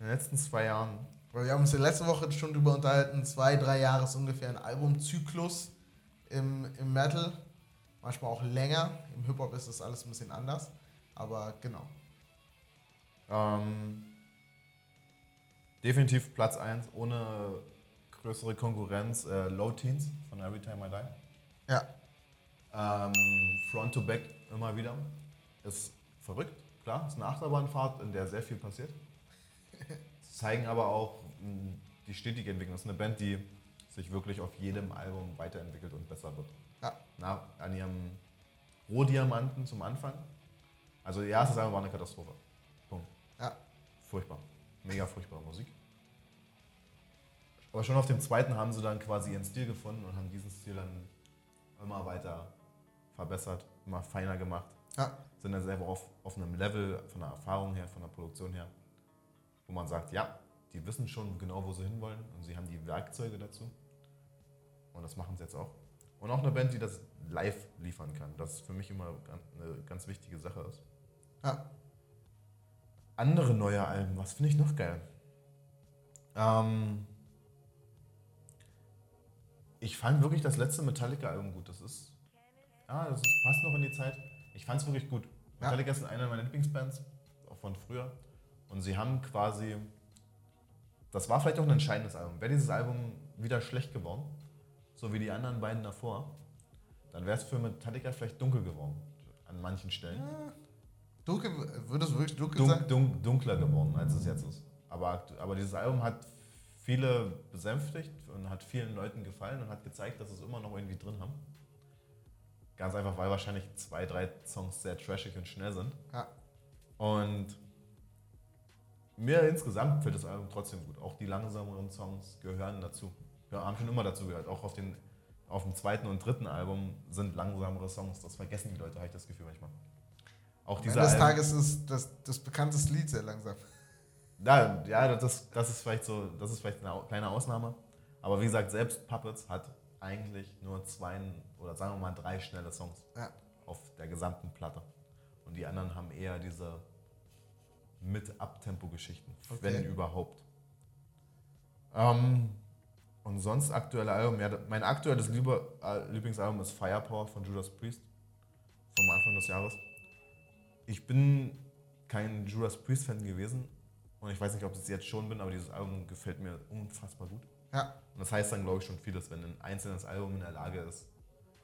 In den letzten zwei Jahren. Wir haben uns ja letzte Woche schon drüber unterhalten, zwei, drei Jahre ist ungefähr ein Albumzyklus im, im Metal. Manchmal auch länger. Im Hip-Hop ist das alles ein bisschen anders. Aber genau. Ähm, definitiv Platz 1 ohne größere Konkurrenz. Äh, Low Teens von Every Time I Die. Ja. Ähm, Front to Back immer wieder. Ist verrückt, klar. Ist eine Achterbahnfahrt, in der sehr viel passiert. Zeigen aber auch mh, die stetige Entwicklung. Das ist eine Band, die sich wirklich auf jedem Album weiterentwickelt und besser wird. Ja. Na, an ihrem Rohdiamanten zum Anfang. Also ihr erstes Album war eine Katastrophe. Punkt. Ja. Furchtbar. Mega furchtbare Musik. Aber schon auf dem zweiten haben sie dann quasi ihren Stil gefunden und haben diesen Stil dann immer weiter verbessert, immer feiner gemacht. Ja. Sind dann selber auf, auf einem Level von der Erfahrung her, von der Produktion her, wo man sagt, ja, die wissen schon genau, wo sie hinwollen und sie haben die Werkzeuge dazu. Und das machen sie jetzt auch. Und auch eine Band, die das live liefern kann. Das für mich immer eine ganz wichtige Sache ist. Ja. Andere neue Alben, was finde ich noch geil? Ähm, ich fand wirklich das letzte Metallica-Album gut. Das ist, ja, das ist, passt noch in die Zeit. Ich fand es wirklich gut. Ja. Metallica ist eine meiner Lieblingsbands, auch von früher. Und sie haben quasi, das war vielleicht auch ein entscheidendes Album. Wäre dieses Album wieder schlecht geworden, so wie die anderen beiden davor, dann wäre es für Metallica vielleicht dunkel geworden. An manchen Stellen Dunkel, würdest du wirklich dunkel dun sagen? dun dunkler geworden, als es jetzt ist. Aber, aber dieses Album hat viele besänftigt und hat vielen Leuten gefallen und hat gezeigt, dass sie es immer noch irgendwie drin haben. Ganz einfach, weil wahrscheinlich zwei, drei Songs sehr trashig und schnell sind. Ja. Und mir insgesamt fällt das Album trotzdem gut. Auch die langsameren Songs gehören dazu. Wir haben schon immer dazu gehört. Auch auf, den, auf dem zweiten und dritten Album sind langsamere Songs. Das vergessen die Leute, habe ich das Gefühl manchmal. Auch Am diese Ende des Alben- Tages ist das, das bekannteste Lied sehr langsam. ja, ja das, das ist vielleicht so, das ist vielleicht eine kleine Ausnahme. Aber wie gesagt, selbst Puppets hat eigentlich nur zwei oder sagen wir mal drei schnelle Songs Ja. auf der gesamten Platte. Und die anderen haben eher diese mit Abtempo-Geschichten, Okay. wenn überhaupt. Ähm, und sonst aktuelle Album, ja, mein aktuelles äh, Lieblingsalbum ist Firepower von Judas Priest vom Anfang des Jahres. Ich bin kein Judas Priest-Fan gewesen und ich weiß nicht, ob ich es jetzt schon bin, aber dieses Album gefällt mir unfassbar gut. Ja. Und das heißt dann, glaube ich, schon vieles, wenn ein einzelnes Album in der Lage ist,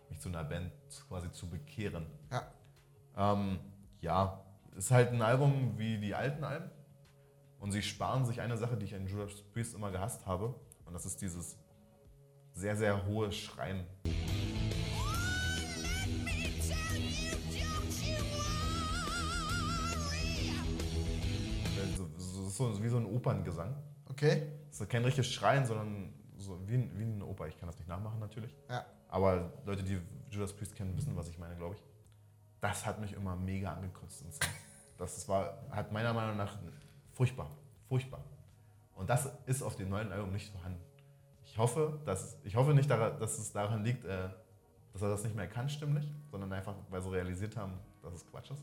mich zu einer Band quasi zu bekehren. Ja. Ähm, ja, ist halt ein Album wie die alten Alben. Und sie sparen sich eine Sache, die ich an Judas Priest immer gehasst habe. Und das ist dieses sehr, sehr hohe Schreien. So, so, so, wie so ein Operngesang. Okay. Es ist kein richtiges Schreien, sondern so wie, ein- wie eine Oper. Ich kann das nicht nachmachen natürlich. Ja. Aber Leute, die Judas Priest kennen, wissen, was ich meine, glaube ich. Das hat mich immer mega angekotzt. Das war, hat meiner Meinung nach furchtbar. Furchtbar. Und das ist auf dem neuen Album nicht vorhanden. Ich hoffe, dass, ich hoffe nicht, dass es daran liegt, äh, dass er das nicht mehr kann, stimmlich, sondern einfach, weil sie realisiert haben, dass es Quatsch ist.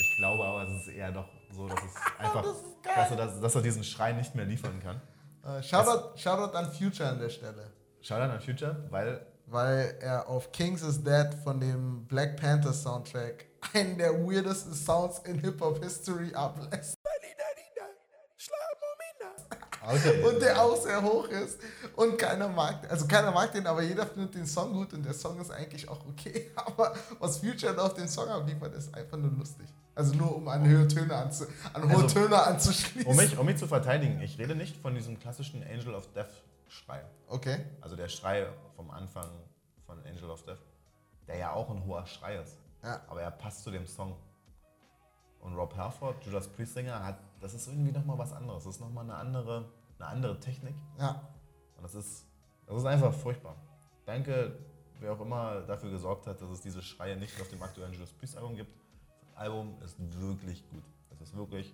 Ich glaube aber, es ist eher doch so, dass es einfach, Das ist geil. dass, er, das, dass er diesen Schrei nicht mehr liefern kann. Äh, Shoutout, Shoutout an Future an der Stelle. Shoutout an Future, weil weil er auf Kings is Dead von dem Black Panther Soundtrack einen der weirdesten Sounds in Hip-Hop-History ablässt. Okay. Und der auch sehr hoch ist und keiner mag, also keiner mag den, aber jeder findet den Song gut und der Song ist eigentlich auch okay. Aber was Future auf den Song abliefert, ist einfach nur lustig. Also nur um an hohe Töne, anzu, an hohe Also, Töne anzuschließen. Um mich, um mich zu verteidigen, ich rede nicht von diesem klassischen Angel of Death Schrei. Okay. Also der Schrei vom Anfang von Angel of Death, der ja auch ein hoher Schrei ist. Ja. Aber er passt zu dem Song. Und Rob Halford, Judas Priest Sänger, hat, das ist irgendwie nochmal was anderes. Das ist nochmal eine andere, eine andere Technik. Ja. Und das ist, das ist einfach furchtbar. Danke, wer auch immer dafür gesorgt hat, dass es diese Schreie nicht auf dem aktuellen Judas Priest Album gibt. Das Album ist wirklich gut. Es ist wirklich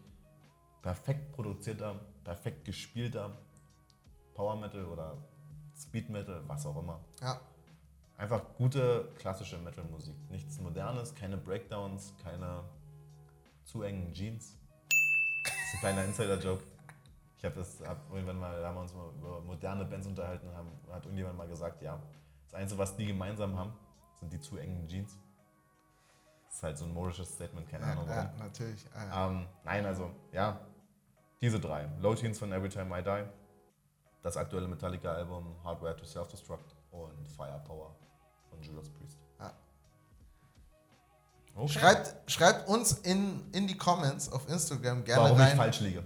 perfekt produzierter, perfekt gespielter Power Metal oder Speed Metal, was auch immer. Ja. Einfach gute klassische Metal-Musik. Nichts Modernes, keine Breakdowns, keine zu engen Jeans. Das ist ein kleiner Insider-Joke. Ich habe das hab irgendwann mal, da haben wir uns mal über moderne Bands unterhalten, haben, hat irgendjemand mal gesagt, ja, das Einzige, was die gemeinsam haben, sind die zu engen Jeans. Das ist halt so ein modisches Statement, keine Ja, Ahnung warum. ja, natürlich. Ja. Ähm, nein, also, ja, diese drei. Low Teens von Every Time I Die, das aktuelle Metallica-Album Hardware to Self-Destruct und Firepower von Judas Priest. Ja. Okay. Schreibt, schreibt uns in, in die Comments auf Instagram gerne Warum rein. ich falsch liege.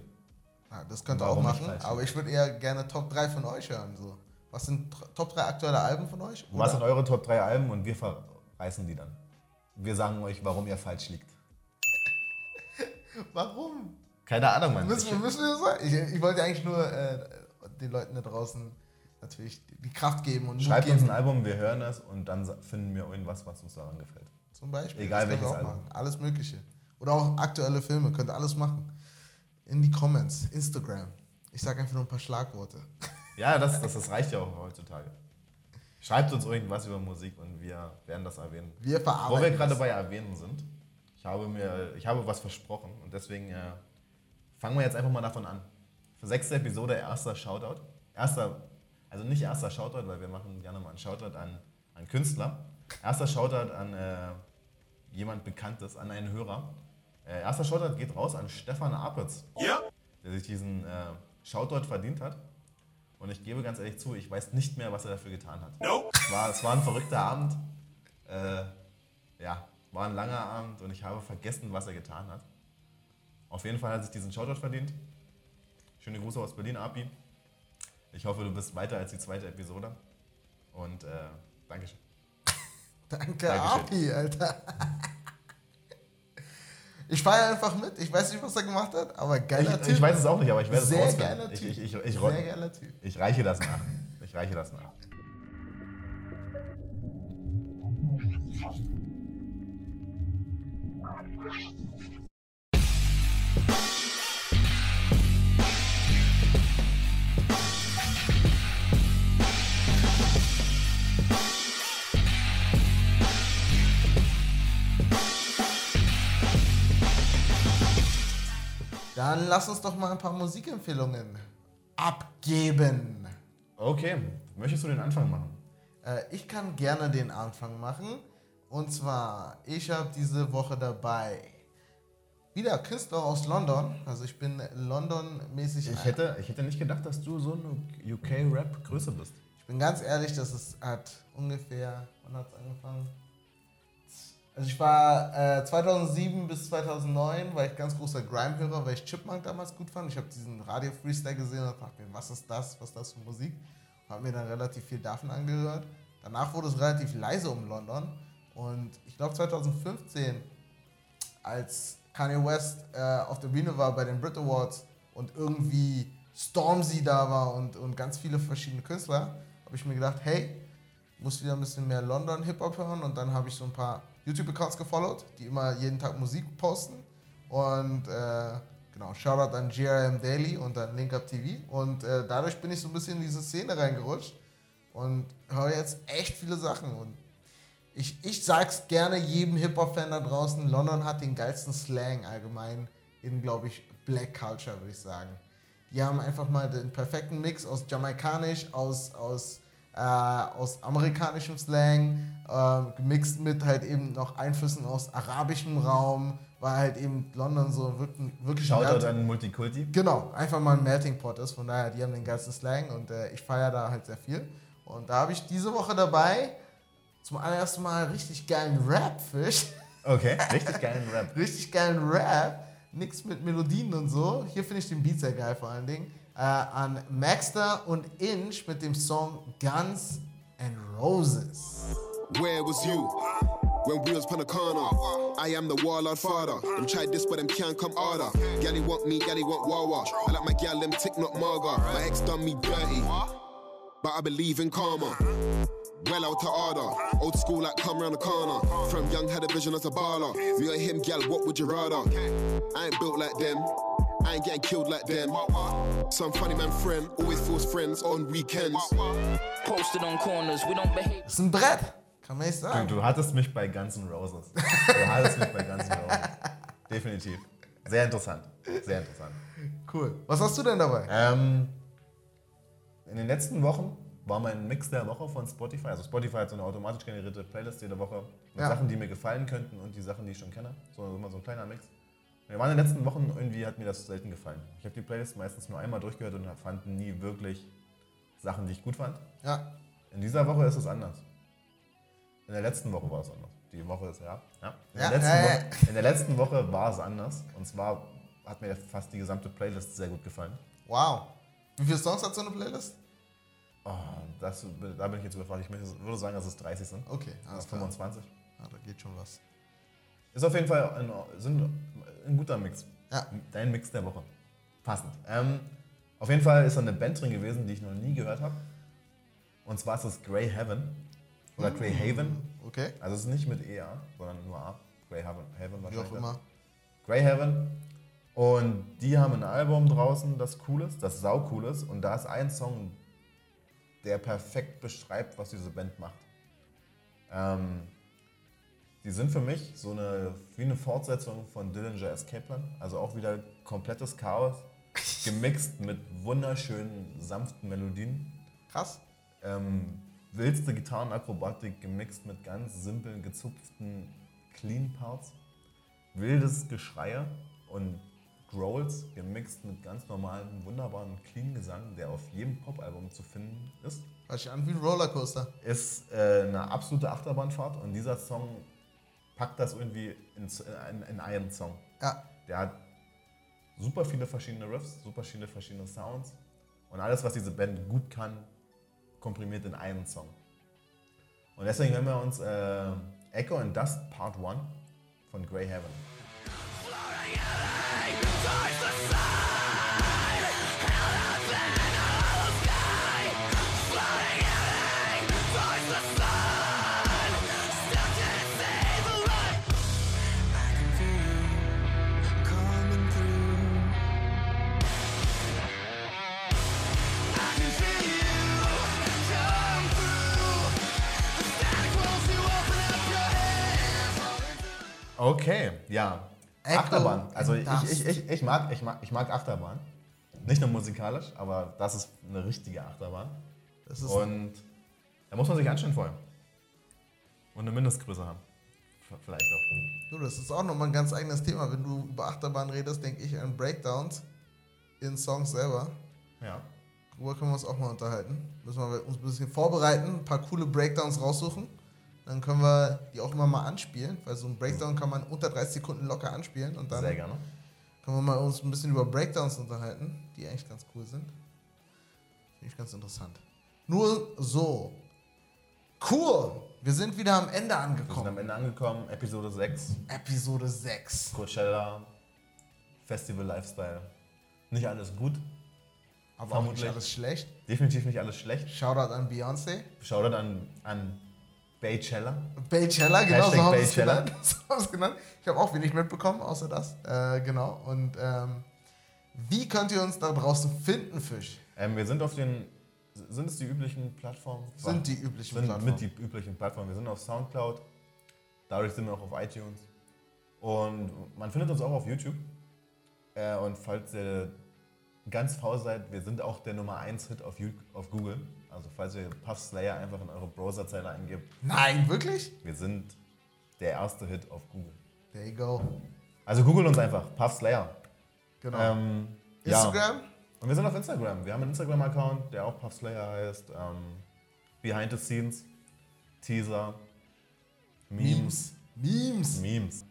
Ja, das könnt ihr auch Warum ich machen, falsch aber ich würde eher gerne Top 3 von euch hören. So. Was sind Top 3 aktuelle Alben von euch? Was Oder- sind eure Top 3 Alben und wir verreißen die dann. Wir sagen euch, warum ihr falsch liegt. Warum? Keine Ahnung, Mann. Müssen, Ich, müssen wir sagen? Ich, ich wollte eigentlich nur äh, den Leuten da draußen natürlich die, Kraft geben und schreibt uns geben. ein Album, wir hören es und dann finden wir irgendwas, was uns daran gefällt. Zum Beispiel. Egal welches Album. machen. Alles Mögliche. Oder auch aktuelle Filme, könnt ihr alles machen. In die Comments, Instagram. Ich sage einfach nur ein paar Schlagworte. Ja, das, das, das reicht ja auch heutzutage. Schreibt uns irgendwas über Musik und wir werden das erwähnen. Wir Wo verarbeiten. wir gerade bei Erwähnen sind, ich habe mir, ich habe was versprochen und deswegen äh, fangen wir jetzt einfach mal davon an. Für sechste Episode erster Shoutout. Erster, also nicht erster Shoutout, weil wir machen gerne mal einen Shoutout an, an Künstler. Erster Shoutout an äh, jemand Bekanntes, an einen Hörer. Äh, erster Shoutout geht raus an Stefan Apitz, der sich diesen äh, Shoutout verdient hat. Und ich gebe ganz ehrlich zu, ich weiß nicht mehr, was er dafür getan hat. Es, war, es war ein verrückter Abend. Äh, ja, war ein langer Abend und ich habe vergessen, was er getan hat. Auf jeden Fall hat sich diesen Shoutout verdient. Schöne Grüße aus Berlin, Api. Ich hoffe, du bist weiter als die zweite Episode. Und äh, Dankeschön. Danke, Dankeschön. Api, Alter. Ich feiere einfach mit. Ich weiß nicht, was er gemacht hat, aber geiler Ich, Typ. ich weiß es auch nicht, aber ich werde es Sehr rausfinden. geiler Typ. ich, ich, ich, Sehr geiler Typ. ich reiche das nach. Ich reiche das nach. Dann lass uns doch mal ein paar Musikempfehlungen abgeben. Okay, möchtest du den Anfang machen? Äh, ich kann gerne den Anfang machen. Und zwar, ich habe diese Woche dabei wieder Künstler aus London. Also ich bin London-mäßig. Ich hätte, ich hätte nicht gedacht, dass du so eine UK-Rap-Größe bist. Ich bin ganz ehrlich, das ist, hat ungefähr, wann hat es angefangen? Also ich war äh, 2007 bis 2009, war ich ganz großer Grime-Hörer, weil ich Chipmunk damals gut fand. Ich habe diesen Radio-Freestyle gesehen und dachte mir, was ist das, was ist das für Musik? Habe mir dann relativ viel davon angehört. Danach wurde es relativ leise um London. Und ich glaube 2015, als Kanye West äh, auf der Bühne war bei den Brit Awards und irgendwie Stormzy da war und, und ganz viele verschiedene Künstler, habe ich mir gedacht, hey, muss wieder ein bisschen mehr London Hip-Hop hören und dann habe ich so ein paar YouTube-Accounts gefollowt, die immer jeden Tag Musik posten. Und äh, genau, Shoutout an GRM Daily und an Link Up TV und äh, dadurch bin ich so ein bisschen in diese Szene reingerutscht und höre jetzt echt viele Sachen. Und ich, ich sag's gerne jedem Hip-Hop-Fan da draußen, London hat den geilsten Slang allgemein in, glaube ich, Black Culture, würde ich sagen. Die haben einfach mal den perfekten Mix aus Jamaikanisch, aus, aus äh, aus amerikanischem Slang, äh, gemixt mit halt eben noch Einflüssen aus arabischem Raum, weil halt eben London so wirklich, wirklich Shoutout an Multikulti. Genau, einfach mal ein Melting Pot ist. Von daher, die haben den geilsten Slang und äh, ich feiere da halt sehr viel. Und da habe ich diese Woche dabei zum allerersten Mal richtig geilen Rap-Fisch. Okay, richtig geilen Rap. richtig geilen Rap. Nix mit Melodien und so. Hier finde ich den Beat sehr geil vor allen Dingen. Äh, an Maxter und Inch mit dem Song Guns and Roses. Where was you when we was pon the corner? I am the warlord father. Them tried this, but them can't come harder. Gally want me, gally want Wawa. I like my gal, them tick not marga. My ex done me dirty, but I believe in karma. Well out to order, old school like come round the corner. From young had a vision as a baller. Me or him, gal, what would you rather? I ain't built like them. I ain't getting killed like them. Some funny man friend, always fools friends on weekends. Posted on corners, we don't behave. Das ist ein Brett, kann man nicht Du, sagen. du hattest mich bei Guns N' Roses. Du hattest mich bei Guns N' Roses. Definitiv. Sehr interessant. Sehr interessant. Cool. Was hast du denn dabei? Ähm, in den letzten Wochen war mein Mix der Woche von Spotify. Also Spotify hat so eine automatisch generierte Playlist jede Woche mit Ja. Sachen, die mir gefallen könnten und die Sachen, die ich schon kenne. So immer so ein kleiner Mix. Wir waren in den letzten Wochen, irgendwie hat mir das selten gefallen. Ich habe die Playlist meistens nur einmal durchgehört und fand nie wirklich Sachen, die ich gut fand. Ja. In dieser Woche ist es anders. In der letzten Woche war es anders. Die Woche ist ja. ja. In, Ja, der letzten ja, ja. Woche, in der letzten Woche war es anders. Und zwar hat mir fast die gesamte Playlist sehr gut gefallen. Wow. Wie viele Songs hat so eine Playlist? Oh, das, da bin ich jetzt überfragt. Ich würde sagen, dass es 30 sind. Okay, alles Oder klar. 25. Ja, da geht schon was. Ist auf jeden Fall ein, sind ein guter Mix. Ja. Dein Mix der Woche. Passend. Ähm, auf jeden Fall ist da eine Band drin gewesen, die ich noch nie gehört habe. Und zwar ist es Grey Heaven. Oder Grey Haven. Okay. Also es ist nicht mit EA, sondern nur A. Grey Haven, Haven Wie wahrscheinlich. auch immer. Grey Heaven. Und die haben ein Album draußen, das cool ist, das sau cool ist. Und da ist ein Song, der perfekt beschreibt, was diese Band macht. Ähm, die sind für mich so eine, wie eine Fortsetzung von Dillinger Escape Plan. Also auch wieder komplettes Chaos, gemixt mit wunderschönen, sanften Melodien. Krass. Ähm, wildste Gitarrenakrobatik gemixt mit ganz simplen, gezupften Clean Parts. Wildes Geschreie und Growls gemixt mit ganz normalem, wunderbaren Clean Gesang, der auf jedem Popalbum zu finden ist. Hört sich an wie ein Rollercoaster. Ist äh, eine absolute Achterbahnfahrt und dieser Song packt das irgendwie in, in, in einen Song. Ja. Der hat super viele verschiedene Riffs, super viele verschiedene Sounds und alles, was diese Band gut kann, komprimiert in einen Song. Und deswegen hören wir uns äh, Echo and Dust Part 1 von Grey Heaven. Okay, ja. Echo Achterbahn. Also ich, ich, ich, ich, mag, ich, mag, ich mag Achterbahn. Nicht nur musikalisch, aber das ist eine richtige Achterbahn. Und da muss man sich anstellen vorher. Und eine Mindestgröße haben. Vielleicht auch. Du, das ist auch nochmal ein ganz eigenes Thema. Wenn du über Achterbahn redest, denke ich an Breakdowns in Songs selber. Ja. Darüber können wir uns auch mal unterhalten. Müssen wir uns ein bisschen vorbereiten, ein paar coole Breakdowns raussuchen. Dann können wir die auch immer mal anspielen, weil so ein Breakdown kann man unter 30 Sekunden locker anspielen und dann Sehr gerne. können wir mal uns ein bisschen über Breakdowns unterhalten, die eigentlich ganz cool sind. Finde ich ganz interessant. Nur so. Cool! Wir sind wieder am Ende Wir sind angekommen. am Ende angekommen. Episode 6. Episode 6. Coachella. Festival Lifestyle. Nicht alles gut. Aber auch nicht Vermutlich. alles schlecht. Definitiv nicht alles schlecht. Shoutout an Beyoncé. Shoutout an, an Baychella. Baychella, genau, so haben sie es genannt. So. Ich habe auch wenig mitbekommen, außer das. Äh, genau. Und ähm, wie könnt ihr uns da draußen finden, Fisch? Ähm, wir sind auf den. Sind es die üblichen Plattformen? Sind die üblichen sind Plattformen. mit die üblichen Plattformen. Wir sind auf Soundcloud. Dadurch sind wir auch auf iTunes. Und man findet uns auch auf YouTube. Äh, und falls ihr ganz faul seid, wir sind auch der Nummer 1 Hit auf, auf Google. Also falls ihr Puff Slayer einfach in eure Browserzeile eingebt, Nein, wirklich? wir sind der erste Hit auf Google. There you go. Also googelt uns einfach, Puff Slayer. Genau. Ähm, ja. Instagram? Und wir sind auf Instagram. Wir haben einen Instagram-Account, der auch Puff Slayer heißt. Ähm, Behind the Scenes, Teaser, Memes, Memes. Memes.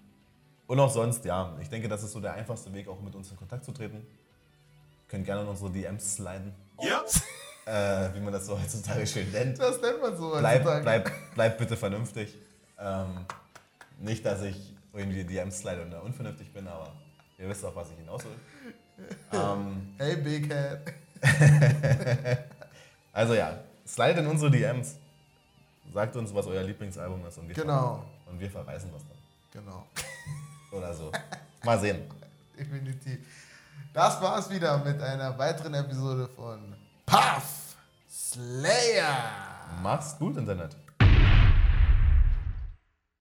Und auch sonst, ja. Ich denke, das ist so der einfachste Weg, auch mit uns in Kontakt zu treten. Ihr könnt gerne in unsere DMs sliden. Äh, wie man das so heutzutage schön nennt. Das nennt man so Bleib, heutzutage. bleib, bleib bitte vernünftig. Ähm, nicht, dass ich irgendwie DMs slide und da unvernünftig bin, aber ihr wisst auch, was ich hinaus will. Ähm, Hey, Big Head. Also ja, slide in unsere DMs. Sagt uns, was euer Lieblingsalbum ist und wir, Genau. und wir verweisen das dann. Genau. Oder so. Mal sehen. Definitiv. Das war's wieder mit einer weiteren Episode von Puff Slayer. Mach's gut, Internet.